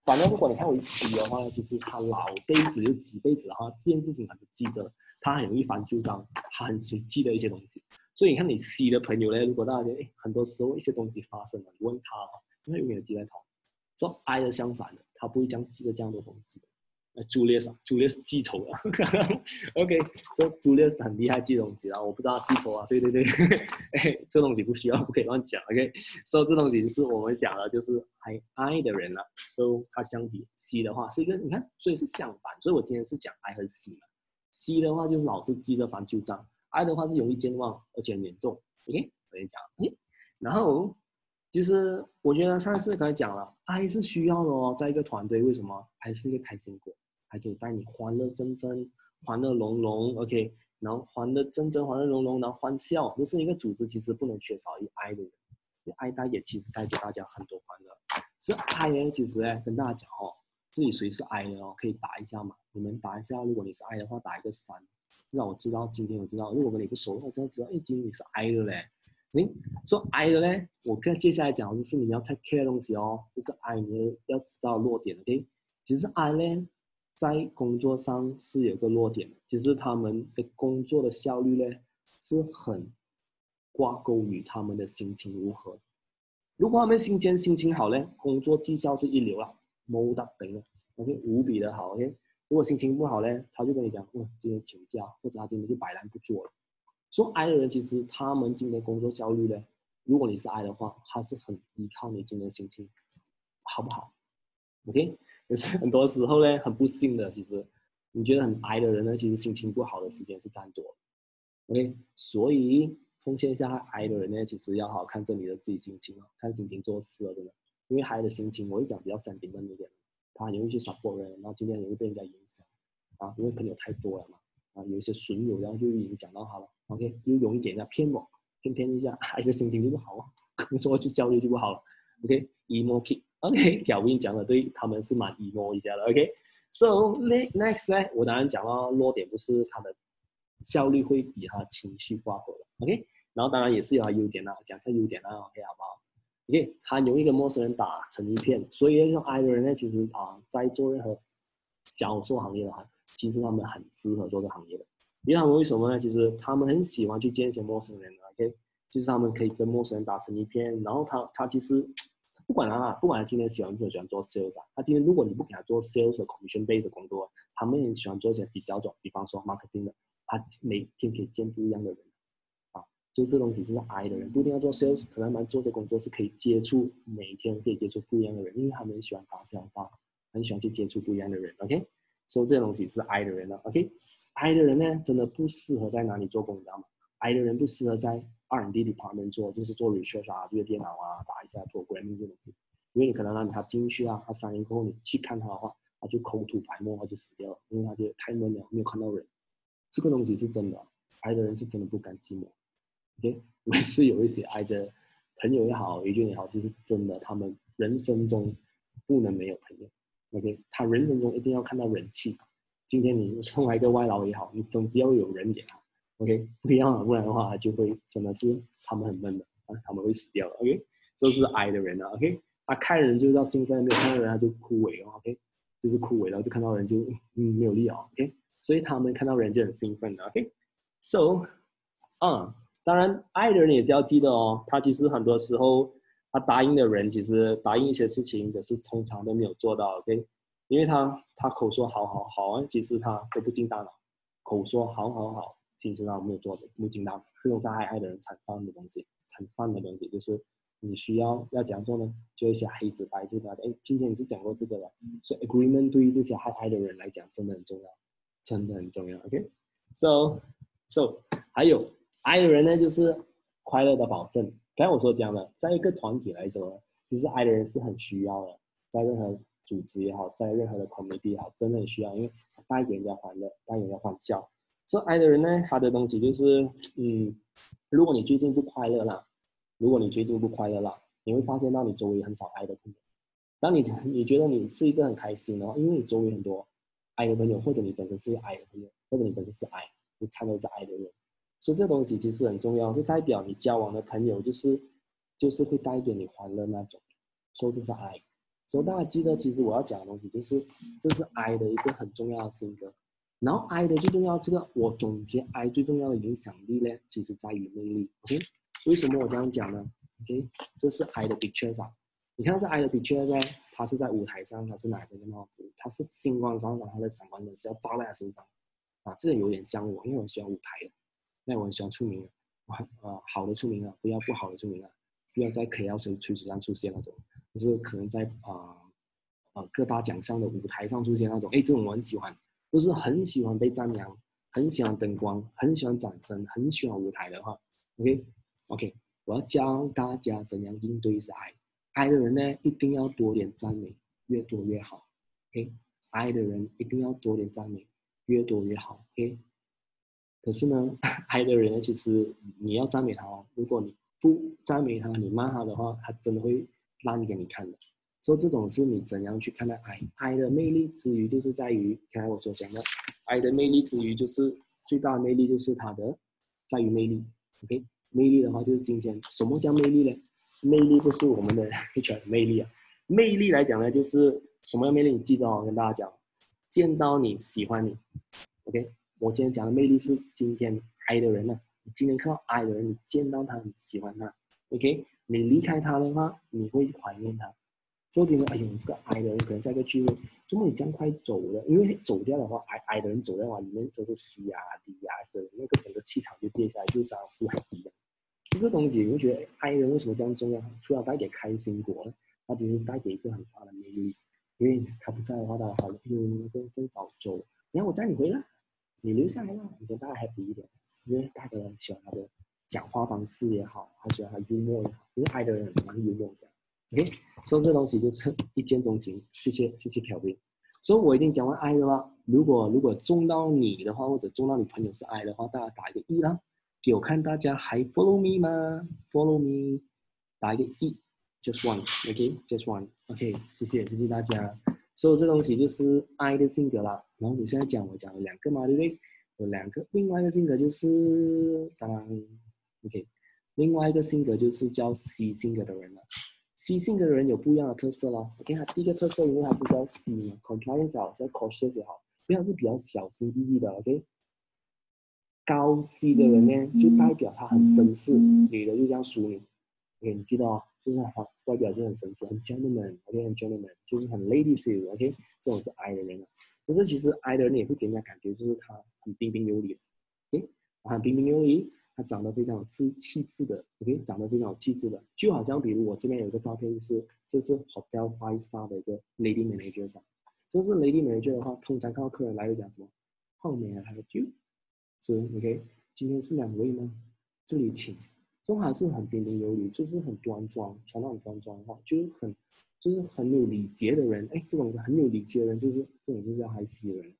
反正如果你看我 C 的话，就是他老辈子就几辈子的话，这件事情他就记着，他很容易翻旧账，他很喜记得一些东西。所以你看你 C 的朋友呢，如果大家哎，很多时候一些东西发生了，你问他的话，他永远记在头。说 I 的相反的，他不会这样记得这样的东西。那朱列斯，朱列斯记仇了。OK，说朱列斯很厉害记东西啊，我不知道记仇啊。对对对，哎，这东西不需要，不可以乱讲。OK，所以这东西是我们讲的，就是还 I 的人了。所以他相比 C 的话，是一个你看，所以是相反。所以我今天是讲 I 和 C 嘛。C 的话就是老是记着翻旧账，I 的话是容易健忘，而且很严重。OK，我跟你讲，哎，然后其实我觉得上次刚才讲了，I 是需要的哦，在一个团队，为什么？还是一个开心果。还可以带你欢乐真真，欢乐融融，OK，然后欢乐真真，欢乐融融，然后欢笑，就是一个组织，其实不能缺少一爱的人，你爱带也其实带给大家很多欢乐。是爱呢，其实呢，跟大家讲哦，自己谁是爱的哦，可以打一下嘛，你们打一下，如果你是爱的话，打一个三，至少我知道今天我知道，如果跟你不熟，我真的知道，哎，今天你是爱的嘞。你说爱的呢，我跟接下来讲就是你要 take care 东西哦，就是爱你要知道弱点，OK，其实爱呢。在工作上是有个弱点，其实他们的工作的效率呢是很挂钩于他们的心情如何。如果他们心情心情好呢，工作绩效是一流了，冇得顶了，OK，无比的好。OK，如果心情不好呢，他就跟你讲，嗯，今天请假，或者他今天就摆烂不做了。说 I 的人，其实他们今天工作效率呢，如果你是 I 的话，他是很依靠你今天心情好不好？OK。可是很多时候呢，很不幸的，其实你觉得很 I 的人呢，其实心情不好的时间是占多。OK，所以奉献一下 I 的人呢，其实要好好看着你的自己心情哦，看心情做事哦，真的。因为孩的心情，我会讲比较三点半一点，他容易去耍泼人，然后今天容易被人家影响啊，因为朋友太多了嘛，啊，有一些损友，然后就影响到他了。OK，又容易给人家骗我，骗骗一下，孩的心情就不好啊，工作就效率就不好了。OK，emo P，OK，小斌讲的对，他们是蛮 emo 一下的。OK，so next 呢，我当然讲到弱点，就是他的效率会比他情绪化合了。OK，然后当然也是有他优点啦，讲一下优点啦，OK 好不好？OK，他容易跟陌生人打成一片，所以这种 I 的人呢，其实啊，在做任何销售行业的话，其实他们很适合做这行业的。因为他们为什么呢？其实他们很喜欢去见一些陌生人，OK，就是他们可以跟陌生人打成一片。然后他他其实不管他不管他今天喜欢做喜欢做 sales，他今天如果你不给他做 sales 和 commission base 的工作，他们也喜欢做一些比较种，比方说 marketing 的，他每天可以见不一样的人啊。就这东西是 I 的人，不一定要做 sales，可能他们做这工作是可以接触，每天可以接触不一样的人，因为他们喜欢打交道，很喜欢去接触不一样的人。OK，所以这东西是 I 的人了。OK，I 的人呢，真的不适合在哪里做工，你知道吗？I 的人不适合在 R&D department 做，就是做 research 啊，对着电脑啊，打一下 programming 这种东西，因为你可能让他进去啊，他三年过后你去看他的话，他就口吐白沫，他就死掉了，因为他就太闷了，没有看到人。这个东西是真的，I 的人是真的不甘寂寞。OK，我是有一些爱的朋友也好，友军也好，其实真的，他们人生中不能没有朋友。OK，他人生中一定要看到人气。今天你送来一个外劳也好，你总之要有人给他。OK，不一样，不然的话，他就会真的是他们很闷的啊，他们会死掉。OK，这是爱的人啊。OK，他看人就是要兴奋，没有看到人他就枯萎哦。OK，就是枯萎了，就看到人就嗯没有力哦。OK，所以他们看到人就很兴奋的。OK，so，嗯。当然，爱的人也是要记得哦。他其实很多时候，他答应的人其实答应一些事情，可是通常都没有做到。OK，因为他他口说好好好啊，其实他都不进大脑。口说好好好，其实他没有做的，不进大脑。这种在爱爱的人产犯的东西，产犯的东西就是你需要要怎样做呢？就一些黑纸白字的，哎，今天你是讲过这个了。所以 agreement 对于这些爱爱的人来讲真的很重要，真的很重要。OK，so so 还有。爱的人呢，就是快乐的保证。刚才我说讲了，在一个团体来说，其实爱的人是很需要的，在任何组织也好，在任何的 community 也好，真的很需要，因为带给人家欢乐，带给人家欢笑。所以爱的人呢，他的东西就是，嗯，如果你最近不快乐了，如果你最近不快乐了，你会发现到你周围很少爱的朋友。当你 你觉得你是一个很开心的话，因为你周围很多爱的朋友，或者你本身是爱的朋友，或者你本身是爱，你参与着爱的人。所以这东西其实很重要，就代表你交往的朋友就是，就是会带给你欢乐那种，所以这是爱。所以大家记得，其实我要讲的东西就是，这是 I 的一个很重要的性格。然后 I 的最重要，这个我总结 I 最重要的影响力呢，其实在于魅力。OK，为什么我这样讲呢？OK，这是 I 的 picture 上，你看这 I 的 picture 呢，他是在舞台上，他是拿着个帽子，他是星光闪闪，他的闪光灯是要照在他身上，啊，这个有点像我，因为我喜欢舞台的。那我很喜欢出名，我很呃好的出名啊，不要不好的出名啊，不要在 K L C 垂直上出现那种，就是可能在啊啊各大奖项的舞台上出现那种，哎，这种我很喜欢，就是很喜欢被赞扬，很喜欢灯光，很喜欢掌声，很喜欢舞台的话，OK OK，我要教大家怎样应对是爱，爱的人呢一定要多点赞美，越多越好，OK，爱的人一定要多点赞美，越多越好，OK。可是呢，爱的人呢，其实你要赞美他哦。如果你不赞美他，你骂他的话，他真的会烂给你看的。所以这种是你怎样去看待爱？爱的魅力之余，就是在于刚才我所讲的，爱的魅力之余，就是最大的魅力就是它的在于魅力。OK，魅力的话就是今天什么叫魅力呢？魅力不是我们的 HR 魅力啊，魅力来讲呢，就是什么样魅力？你记得哦，跟大家讲，见到你喜欢你，OK。我今天讲的魅力是今天爱的人呢，今天看到爱的人，你见到他，你喜欢他，OK？你离开他的话，你会怀念他。所以今天，哎呦，这个爱的人可能在一个聚会，怎么你这样快走了？因为走掉的话，爱爱的人走掉的话，里面都是 C 啊、D 啊，是那个整个气场就跌下来，就像不海一样。其实这东西，你会觉得爱人为什么这样重要？除了带给开心果，它其实带给一个很大的魅力。因为他不在的话，他好了，哎呦，更更早走，然后我载你回来。你留下来了，你跟大家 happy 一点因为大家都很喜欢他的讲话方式也好，还喜欢他幽默也好，因为爱的人蛮幽默这样。OK，所以这东西就是一见钟情。谢谢谢谢 Kevin。所以我已经讲完爱的了。如果如果中到你的话，或者中到你朋友是爱的话，大家打一个一啦。给我看大家还 follow me 吗？Follow me，打一个一，just one，OK，just one，OK，谢谢谢谢大家。所以这东西就是爱的性格啦。然后我现在讲我讲了两个嘛，对不对？有两个，另外一个性格就是当然，OK，另外一个性格就是叫 C 性格的人了。C 性格的人有不一样的特色咯。OK，他第一个特色，因为他是叫 C 嘛，compliance 好，叫 cautious 也好，因为他是比较小心翼翼的。OK，高 C 的人呢，就代表他很绅士，女的就叫淑女。OK，你记得哦，就是很外表就很绅士，很 gentleman，OK，很 gentleman，就是很 ladies feel。OK，这种是 I 的人啊。可是其实 I 的人也会给人家感觉就是他很彬彬有礼。OK，很彬彬有礼。他长得非常有气气质的，OK，长得非常有气质的，就好像比如我这边有一个照片，就是这是 Hotel Five Star 的一个 Lady Manager 上，这是 Lady Manager 的话，通常看到客人来会讲什么？How may I help you？所以 OK，今天是两位吗？这里请，都还是很彬彬有礼，就是很端庄，穿得很端庄的话，就是很就是很有礼节的人，哎，这种很有礼节的人，就是这种就是叫 High C 的人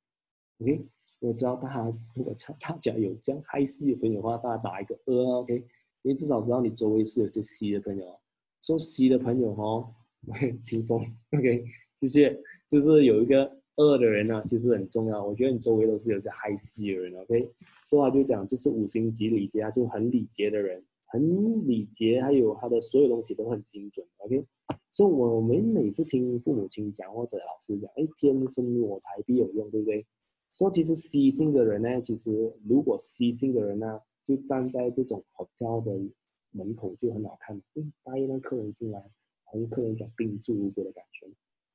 ，OK。我知道大家如果大家有这样 high C 的朋友的话，大家打一个二，OK，因为至少知道你周围是有些 C 的朋友。说 C 的朋友哦，OK，听风，OK，谢谢。就是有一个二的人呢，其实很重要。我觉得你周围都是有些 high C 的人，OK。说话就讲，就是五星级礼节啊，就很礼节的人，很礼节，还有他的所有东西都很精准，OK。所以我们每次听父母亲讲或者老师讲，哎，天生我材必有用，对不对？所以其实 C 性的人呢，其实如果 C 性的人呢，就站在这种 hotel 的门口就很好看，嗯，答应让客人进来，跟客人讲宾至如归的感觉。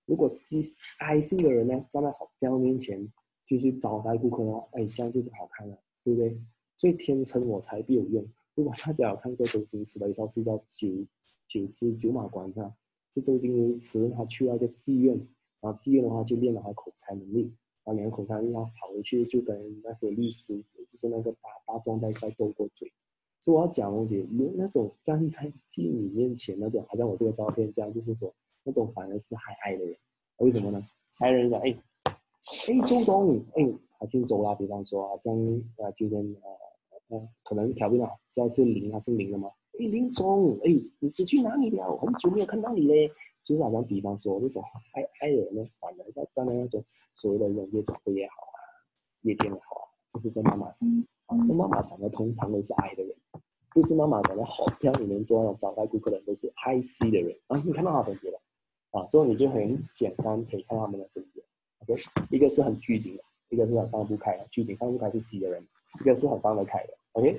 如果 C I 性的人呢，站在 hotel 面前就去招待顾客的话，哎，这样就不好看了，对不对？所以天生我材必有用。如果大家有看过周星驰的一套戏叫《九九只九马关》哈，是周星驰他去那个妓院，然后妓院的话就练了他口才能力。啊，两口才又要跑回去，就跟那些律师，就是那个大大壮在在斗过嘴。所以我要讲东西，有那种站在妓女面前那种，好像我这个照片这样，就是说那种反而是还爱的人。为什么呢？爱人讲，哎，哎，周总，哎，他姓周啦，比方说，好像呃今天呃呃，可能调不了，现在是林，他姓林的吗？哎，林总，哎，你是去哪里了？很久没有看到你嘞。就是好像比方说那种爱爱人呢，反而在站在那种所谓的那种夜总会也好啊，夜店也好啊，就是在妈妈桑啊，那妈妈桑呢通常都是爱的人，不是妈妈桑的好漂里面做那种招待顾客的人都是爱 C 的人啊，你看到他分别了啊，所以你就很简单可以看到他们的分别，OK，一个是很拘谨的，一个是很放不开的，拘谨放不开是 C 的人，这个是很放得开的，OK。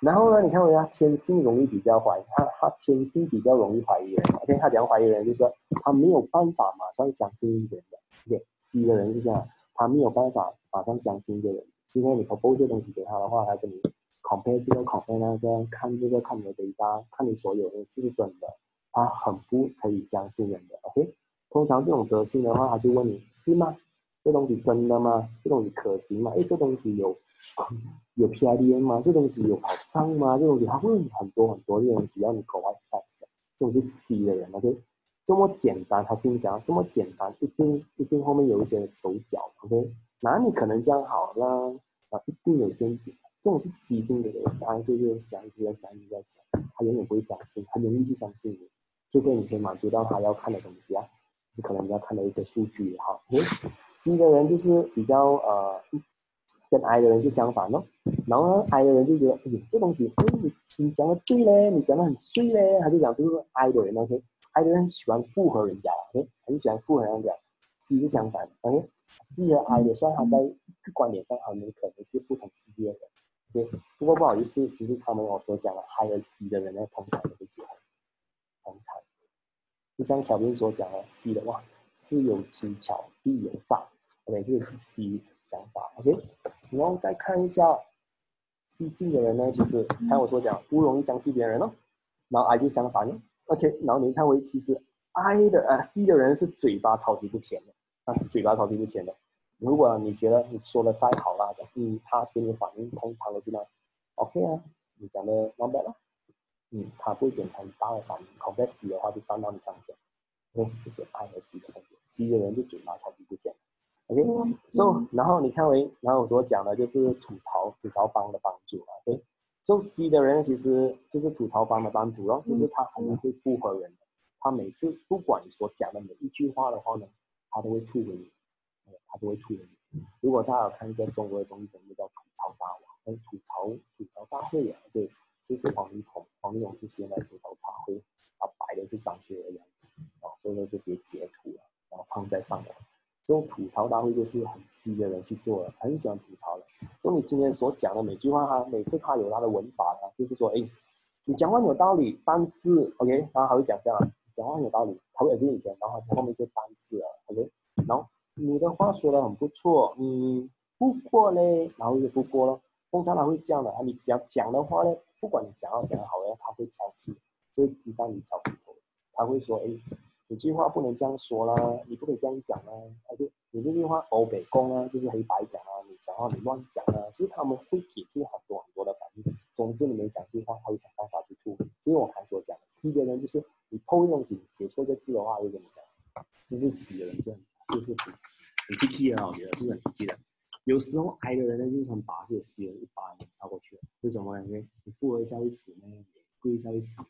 然后呢？你看我家天性容易比较怀疑，他他天性比较容易怀疑人。而且他讲怀疑人，就是说他没有办法马上相信一个人。对，C 的人是这样，他没有办法马上相信一个人。今天你 propose 这东西给他的话，他跟你 compare 这个 compare 那个，看这个看你的回答，看你所有的是不是真的，他很不可以相信人的。OK，通常这种德性的话，他就问你是吗？这东西真的吗？这东西可行吗？哎，这东西有。有 PIDN 吗？这东西有保障吗？这东西他会很多很多这东西要你口外开这种是 C 的人，OK，这么简单，他心想这么简单，一定一定后面有一些手脚，OK，哪里可能这样好呢？啊，一定有陷阱，这种是 C 性的人，当然就在想，一直在想，一直在想，他永远不会相信，很容易去相信你，除非你可以满足到他要看的东西啊，是可能你要看的一些数据也好，OK，C 的人就是比较呃。跟 I 的人就相反咯，然后呢，I 的人就觉得，哎，这东西，哎，你你讲的对嘞，你讲的很对嘞，他就讲就是 I 的人，OK，I 的人喜欢附和人家，OK，很喜欢附和人家，C 是相反，OK，C 和 I 的，虽然他在一个观点上他们可能是不同世界的，OK，不过不好意思，其实他们我所讲的 I 和 C 的人呢，通常都是结合，通常，就像条斌所讲的，C 的话，事有蹊跷必有诈。OK，这个是 C 想法。OK，然后再看一下 C 性的人呢，就是看我所讲，不容易相信别人哦。然后 I 就相反哦。OK，然后你看为其实 I 的呃 C 的人是嘴巴超级不甜的啊，嘴巴超级不甜的。如果你觉得你说的再好啦，嗯，他给你反应通常都是那 OK 啊，你讲的 not bad 了。嗯，他不会给很大的反应。Compare C 的话就站到你上面。OK，这是 I 和 C 的分别。C 的人就嘴巴超级不见。OK，so 然后你看为，然后我所讲的就是吐槽吐槽帮的帮助啊。OK，so C 的人其实就是吐槽帮的帮主咯，就是他很会附和人的。他每次不管你所讲的每一句话的话呢，他都会吐给你，他都会吐给你。如果大家有看一个中国的综艺节目叫《吐槽大王》，吐槽吐槽大会啊，对。就是黄一红，黄上的。这种吐槽大会就是很稀的人去做的，很喜欢吐槽的。所以你今天所讲的每句话，他每次他有他的文法的，就是说，哎，你讲话有道理，但是，OK，然后还会讲这样，讲话有道理，他会跟以前，然后后面就但是了，OK，然后你的话说的很不错，嗯，不过嘞，然后就不过了。通常他会这样的，啊，你只要讲的话呢。不管你讲好讲的好呢，他会挑剔，会鸡蛋里挑骨头。他会说：“哎，你这句话不能这样说啦，不可以这样讲啊。”他就你这句话欧北共啊，就是黑白讲啊，你讲话你乱讲啊。其实他们会给自己很多很多的反应。总之你没讲这句话，他会想办法去处理。就是我才所讲的，C 的人就是你偷东西，写错一个字的话，会跟你讲。就是死的人，就就是很很 picky 的，我觉得是很 picky 的。有时候 I 的人呢，就是想把这些 C 人一巴掌扫过去了。为什么呢？因为你附和一下会死呢，故意一下会死。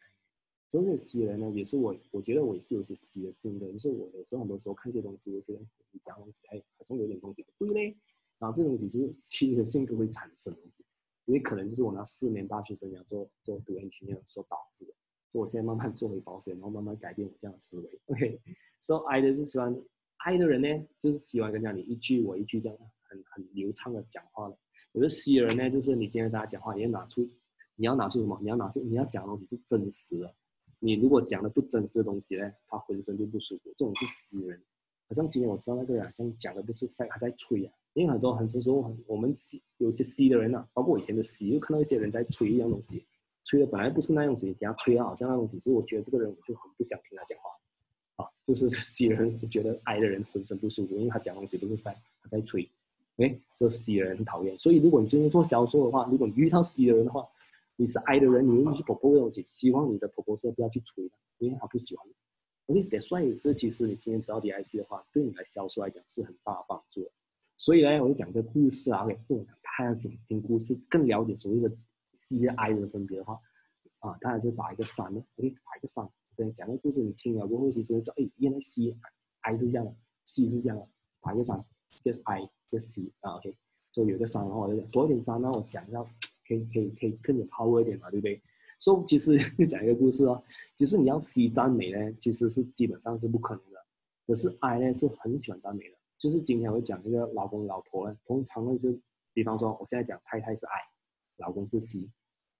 所以吸人呢，也是我，我觉得我也是有些吸的性格。就是我有时候很多时候看一些东西，我觉得你讲东西，哎，好像有点东西不对嘞。然后这东西就是吸的性格会产生东西，因为可能就是我那四年大学生涯做做读研学院所导致的。所以我现在慢慢做回保险，然后慢慢改变我这样的思维。OK，所以 I 的是喜欢 I 的人呢，就是喜欢跟讲你一句我一句这样。很很流畅的讲话的。有的 C 人呢，就是你今天跟大家讲话，你要拿出，你要拿出什么？你要拿出你要讲的东西是真实的。你如果讲的不真实的东西呢，他浑身就不舒服。这种是 C 人。好像今天我知道那个人好像讲的不是 fact，他在吹啊。因为很多很多时候，我们吸有些 C 的人呢，包括我以前的 C，又看到一些人在吹一样东西，吹的本来不是那样东西，给他吹啊好像那东西。其实我觉得这个人我就很不想听他讲话。啊，就是 吸人觉得 I 的人浑身不舒服，因为他讲东西不是 fact，他在吹。哎，这吸人很讨厌，所以如果你今天做销售的话，如果你遇到 C 的人的话，你是 I 的人，你愿意去 propose 东西，希望你的 propose 不要去催他，因为他不喜欢。而且得算也是，其实你今天知道 DIC 的话，对你来销售来讲是很大的帮助。所以呢，我就讲个故事啊，给不讲太想听故事，更了解所谓的 C I 的分别的话，啊，他还是打一个三呢，我给打一个三，对，讲个故事你听了过后，其实知道，哎，原来 C I 是这样的，C 是这样的，打一个三，Yes I。个 C 啊，OK，所以有个三的话，我就讲多一点三，那我讲一下，可以可以可以更有 power 一点嘛，对不对？所以其实 就讲一个故事哦，其实你要 C 赞美呢，其实是基本上是不可能的。可是 I 呢是很喜欢赞美的，就是今天我讲一个老公老婆呢，通常会是，比方说我现在讲太太是 I，老公是 C，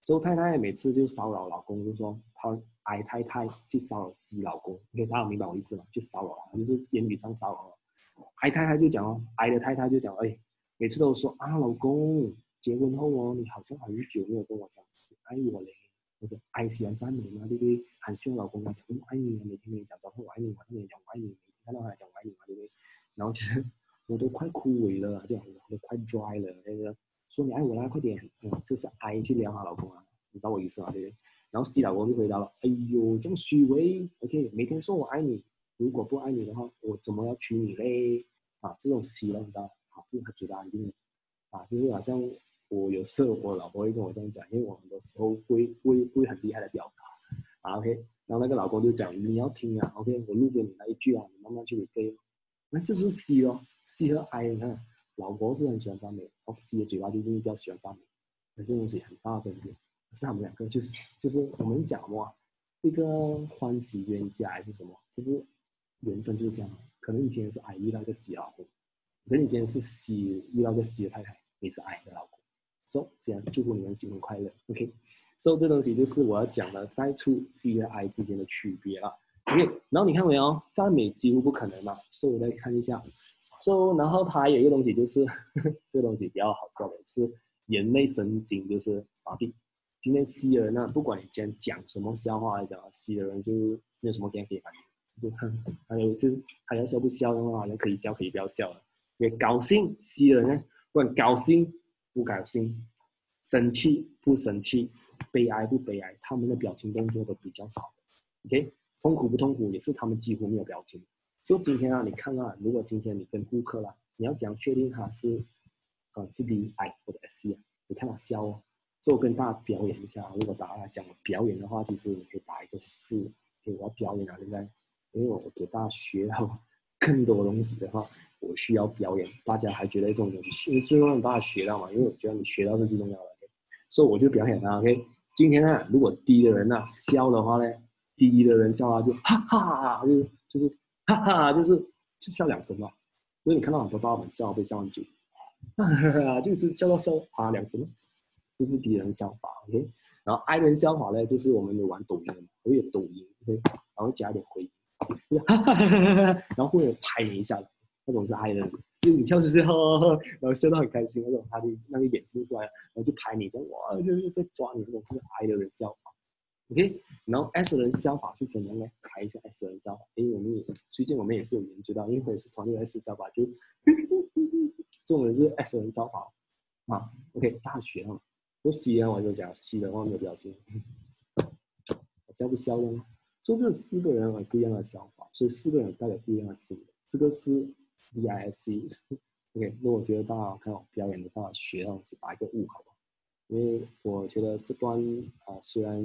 所以太太每次就骚扰老公，就说他 I 太太去骚扰 C 老公，OK，大家明白我意思吗？去骚扰他，就是言语上骚扰。I 太太就讲哦，I 的太太就讲，哎，每次都说啊，老公结婚后哦，你好像很久没有跟我讲你爱我嘞。那个 I 喜欢赞美嘛，对不对？很希望老公讲我爱你啊，每天跟你讲早上我爱你，晚上跟你讲我爱你，每天看到他讲我爱你嘛，对不对？然后其实我都快枯萎了，这样我都快 dry 了。那个说你爱我啦，快点，嗯，这是 I 去撩她老公啊，你知道我意思吗？对不对？然后 C 老公就回答了，哎呦，这样虚伪，OK，每天说我爱你。如果不爱你的话，我怎么要娶你嘞？啊，这种希望，你知道？好，因为他觉得安定，啊，就是好像我有时候我老婆会跟我这样讲，因为我很多时候会会会很厉害的表达，啊，OK，然后那个老公就讲你要听啊，OK，我录给你那一句啊，你慢慢去背，那就是 C 咯，C 和 I，你看，老婆是很喜欢赞美，然后 C 的嘴巴就是比较喜欢赞美，那这东西很大分别，可是他们两个就是就是我们讲嘛，一个欢喜冤家还是什么，就是。缘分就是这样，可能你今天是 I 遇到一个 C 老公，可能你今天是 C 遇到一个 C 的太太，你是 I 的老公，走，这样祝福你们新婚快乐，OK。所以这东西就是我要讲的带出 C 和 I 之间的区别了，OK。然后你看没有，赞美几乎不可能嘛，所以我再看一下，所以然后它还有一个东西就是，这个东西比较好笑的，就是眼泪神经，就是麻痹，今天 C 的人呢，不管你今天讲什么笑话来讲，C 的人就没有什么可以反应。就看，还有就是，还要笑不笑的话，那可以笑，可以不要笑了。因为高兴，吸人呢，不管高兴不高兴，生气不生气，悲哀不悲哀，他们的表情动作都比较少。OK，痛苦不痛苦也是他们几乎没有表情。就今天啊，你看啊，如果今天你跟顾客啦，你要怎样确定他是呃是 D I 或者 S C 啊？你看他笑哦，就跟大家表演一下。如果大家想表演的话，其实你可以打一个四，给我表演啊，现在，因为我给大家学到更多东西的话。我需要表演，大家还觉得这种东西，因为最重要大家学到嘛，因为我觉得你学到是最重要的，所以我就表演啊，OK。今天呢，如果低的人呢笑的话呢，低的人笑啊就哈哈，就是就是哈哈，就是就笑两声嘛。因为你看到很多大们笑会笑很久，哈哈，就是笑到笑啊两声，这是低人笑法，OK。然后 I 人笑法呢，就是我们有玩抖音的嘛，会有抖音，OK，然后加一点回音，然后会有拍你一下。那种是爱人，就你笑就笑，然后笑到很开心那种，他的那个眼神出来，然后就拍你，这样哇，就是在抓你那种，就是爱的人笑法。OK，然后 S 人笑法是怎样呢？猜一下 S 人笑法，因为我们最近我们也是有研究到，因为也是团队 S 笑法，就 这种人是 S 人笑法啊。OK，大学哈，不 C 啊，我就讲 C 的话没有表情，我笑不笑呢？所以这四个人有不一样的想法，所以四个人代表不一样的性格，这个是。D I C。OK，那我觉得大家看我表演的，大家学到是打一个五，好不好？因为我觉得这段啊，虽然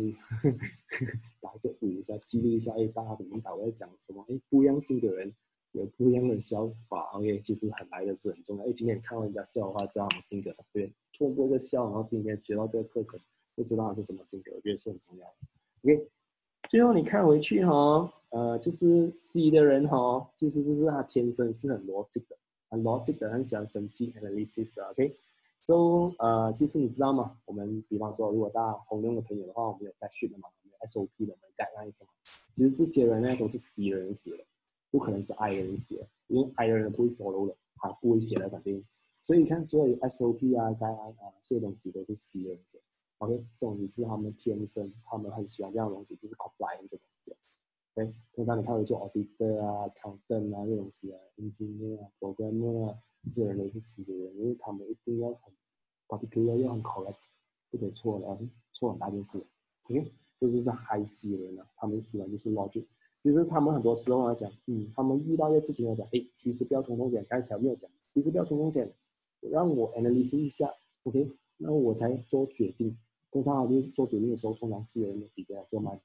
打一个五一下，激励一下，哎，大家的明白我在讲什么？哎，不一样性的人有不一样的想法，OK，其实很来的是很重要。哎，今天看到人家笑话，知道什么性格，对，通过一个笑，然后今天学到这个课程，就知道他是什么性格，我觉得是很重要的。OK，最后你看回去哈。呃，就是 C 的人哈，其实就是他天生是很逻辑的，很逻辑的，很喜欢分析 analysis 的，OK？So 呃，其实你知道吗？我们比方说，如果大家红用的朋友的话，我们有 dash 的嘛，我们有 SOP 的，我们 guidelines 嘛。其实这些人呢，都是 C 的人写的，不可能是 I 的人写，因为 I 的人不会 follow 的，他不会写的肯定。所以你看，所有 SOP 啊、guideline 啊这些东西都是 C 的人写的，OK？这种也是他们天生，他们很喜欢这样东西，就是 compliance 的。对，通常你看会做 auditor 啊、accountant 啊这种东西啊，engineer 啊、programmer 啊，这些人都是死的人，因为他们一定要很 particular 要很 correct，不可以错的，错很大件事。OK，这就是 high C 的人啊，他们喜欢就是 logic。其实他们很多时候来讲，嗯，他们遇到一些事情来讲，哎，其实不要冲动点，刚才没有讲，其实不要冲动点，让我 analyze 一下，OK，那我才做决定。通常啊，就做决定的时候，通常 C 人比较做慢。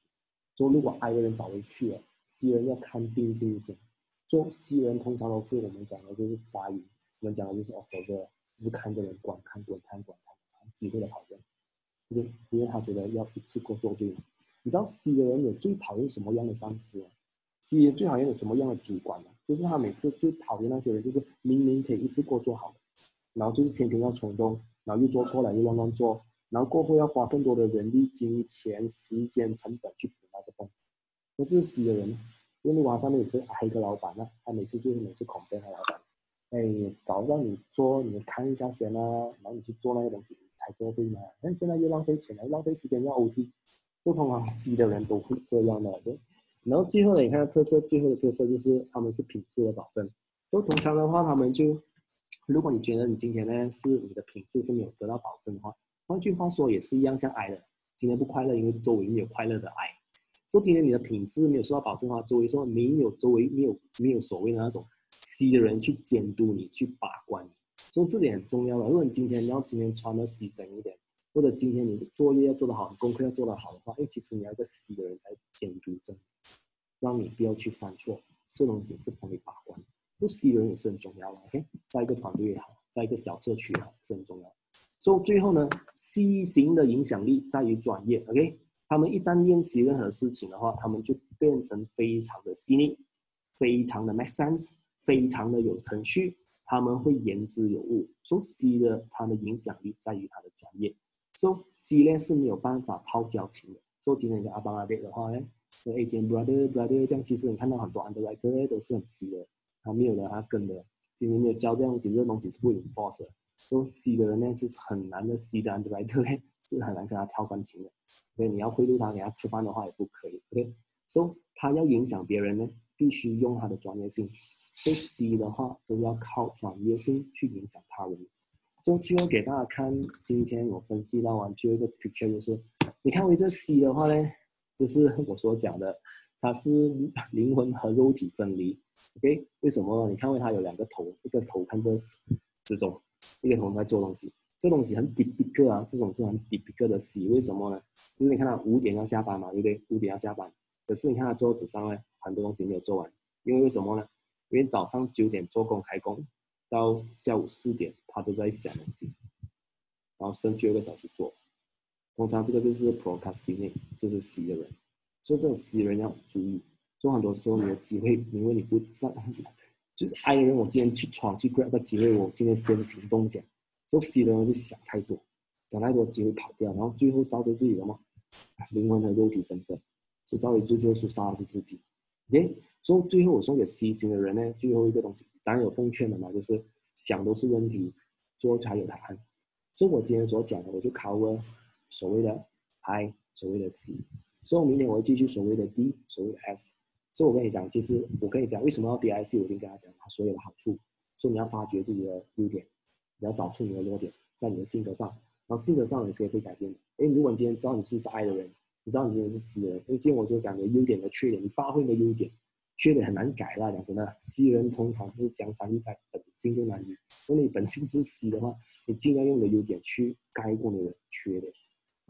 说如果 I 的人早回去了，C 人要看定定性。做 C 人通常都是我们讲的就是杂鱼，我们讲的就是 observer，就是看个人观看、观看、观看，机会的讨论。因因为他觉得要一次过做对。你知道 C 的人有最讨厌什么样的上司？C 人最讨厌有什么样的主管呢？就是他每次最讨厌那些人，就是明明可以一次过做好，然后就是偏偏要冲动，然后又做错了又乱乱做，然后过后要花更多的人力、金钱、时间成本去补。那个洞，那就是 C 的人，因为网上面也是挨个老板呢，他每次就是每次恐吓他老板，哎，早让你做，你看一下先啊，然后你去做那些东西才做对嘛。但现在又浪费钱了，浪费时间要 OT，不通常 C 的人都会这样的。对，然后最后你看特色，最后的特色就是他们是品质的保证。就通常的话，他们就，如果你觉得你今天呢是你的品质是没有得到保证的话，换句话说也是一样，像 I 的，今天不快乐，因为周围没有快乐的 I。说今天你的品质没有受到保证的话，周围说没有周围没有没有所谓的那种 C 的人去监督你去把关，所以这点很重要的。如果你今天你要今天穿的西整一点，或者今天你的作业要做得好，功课要做得好的话，哎，其实你要一个 C 的人在监督着，让你不要去犯错，这东西是帮你把关。不 C 人也是很重要的，OK，在一个团队也好，在一个小社区也好，是很重要。所以最后呢，C 型的影响力在于专业，OK。他们一旦练习任何事情的话，他们就变成非常的细腻，非常的 make sense，非常的有程序，他们会言之有物。所以 C 的他的影响力在于他的专业，所以 C 呢是没有办法套交情的。所以今天跟阿邦阿贝的话呢，和 A 间 brother brother 这样，其实你看到很多 underwriter 都是很 C 的，他没有的他跟的，今天没有教这样东西，这东西是不 enforce 的。所以 C 的人呢，就是很难的，C 的对白对不对是很难跟他跳感情的。所以你要贿赂他，给他吃饭的话也不可以，OK？所以他要影响别人呢，必须用他的专业性。所以 C 的话都要靠专业性去影响他人。就最后给大家看，今天我分析到完最后一个 picture 就是，你看我这 C 的话呢，就是 我所讲的，它是灵魂和肉体分离。OK，为什么？你看，为它有两个头，一个头看着这种，一个同学在做东西。这东西很 typical 啊，这种是很 typical 的 C。为什么呢？就是你看到五点要下班嘛，对不对？五点要下班，可是你看他桌子上呢，很多东西没有做完，因为为什么呢？因为早上九点做工开工，到下午四点他都在想东西，然后剩最后一个小时做。通常这个就是 procrastinate，就是 C 的人。所以这种 C 人要注意。做很多时候，你的机会，因为你不在，就是爱人，我今天去闯去 grab 个机会，我今天先行动一下。做 C 的人就想太多，想太多机会跑掉，然后最后造就自己的嘛，灵魂和肉体分分，所以造就最后是杀的是自己。OK，所以最后我送给 C 型的人呢，最后一个东西，当然有奉劝的嘛，就是想都是问题，做才有答案。所以我今天所讲的，我就考了所谓的 I，所谓的 C，所以我明年我会继续所谓的 D，所谓的 S。所以我跟你讲，其实我跟你讲，为什么要 DIC？我已经跟他讲他所有的好处。所以你要发掘自己的优点，你要找出你的弱点，在你的性格上，然后性格上也是可以改变的。哎，如果你今天知道你自己是爱的人，你知道你今天是 C 人，因为今天我就讲的优点和缺点，你发挥你的优点，缺点很难改啦。讲真的，C 人通常就是江山易改，本性就难移。如果你本性是 C 的话，你尽量用你的优点去盖过你的缺点。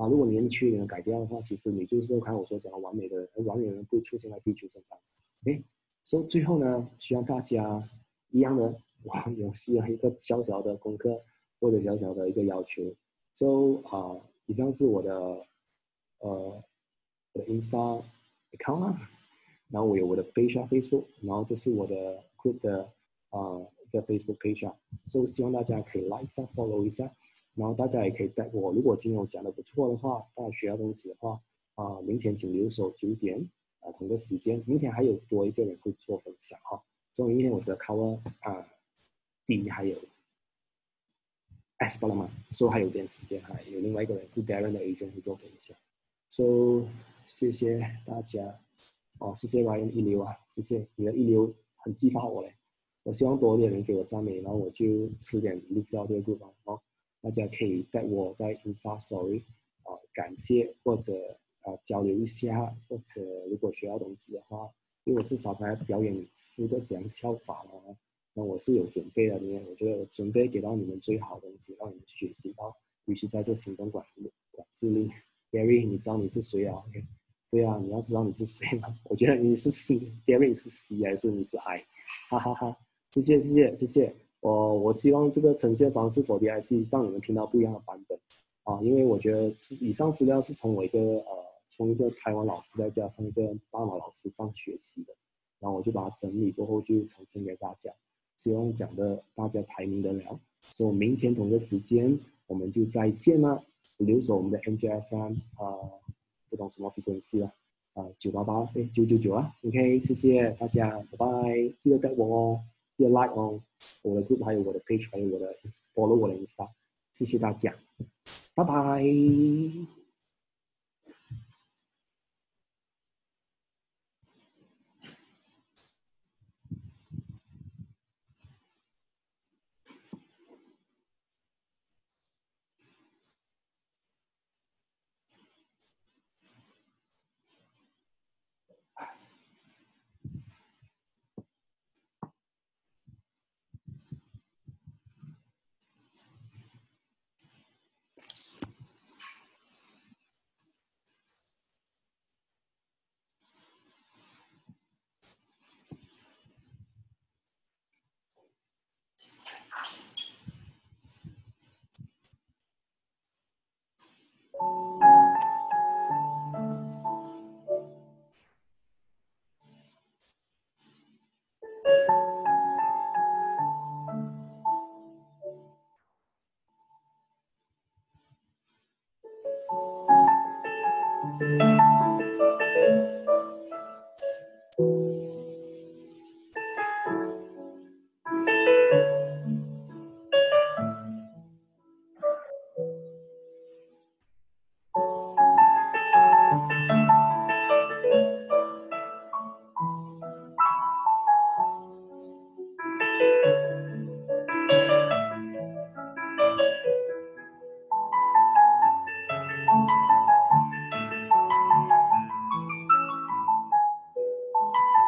啊，如果你连缺点都改掉的话，其实你就是看我说讲的完美的人，完美的人不会出现在地球身上。哎，所以最后呢，希望大家一样的，哇，有需要一个小小的功课或者小小的一个要求。So 啊，以上是我的呃我的 Insta account 啊，然后我有我的 page Facebook，然后这是我的 group 的啊一个 Facebook page 啊，所以希望大家可以 like 一下 follow 一下。然后大家也可以带我，如果今天我讲的不错的话，大家需要东西的话，啊，明天请留守九点，啊，同个时间，明天还有多一个人会做分享哈。所以明天我是 cover 啊第一还有 S 不了嘛，所以还有点时间哈。有另外一个人是 Darren 的 agent 会做分享。So 谢谢大家，哦，谢谢 Ryan 一流啊，谢谢你的一流很激发我嘞。我希望多一点人给我赞美，然后我就吃点 lift 到这个 group 哦。大家可以在我在 Insta Story 啊感谢或者啊交流一下，或者如果学到东西的话，因为我至少来表演四个讲笑法嘛，那我是有准备的，因为我觉得我准备给到你们最好的东西，让你们学习到，尤其在这行动管管制力。Gary，你知道你是谁啊？OK，对啊，你要知道你是谁吗？我觉得你是 C，Gary 是 C 还是你是 I？哈哈哈，谢谢谢谢谢谢。我我希望这个呈现方式 for DIC 让你们听到不一样的版本啊，因为我觉得是以上资料是从我一个呃从一个台湾老师再加上一个大马老师上学习的，然后我就把它整理过后就呈现给大家，希望讲的大家才明得了。所以明天同个时间我们就再见了，留守我们的 MJFM 啊，不懂什么 frequency 啊，九八八哎九九九啊，OK，谢谢大家，拜拜，记得带我哦。记得 like 哦，我的 group 还有我的 page 还有我的 follow 我的 insta，谢谢大家，拜拜。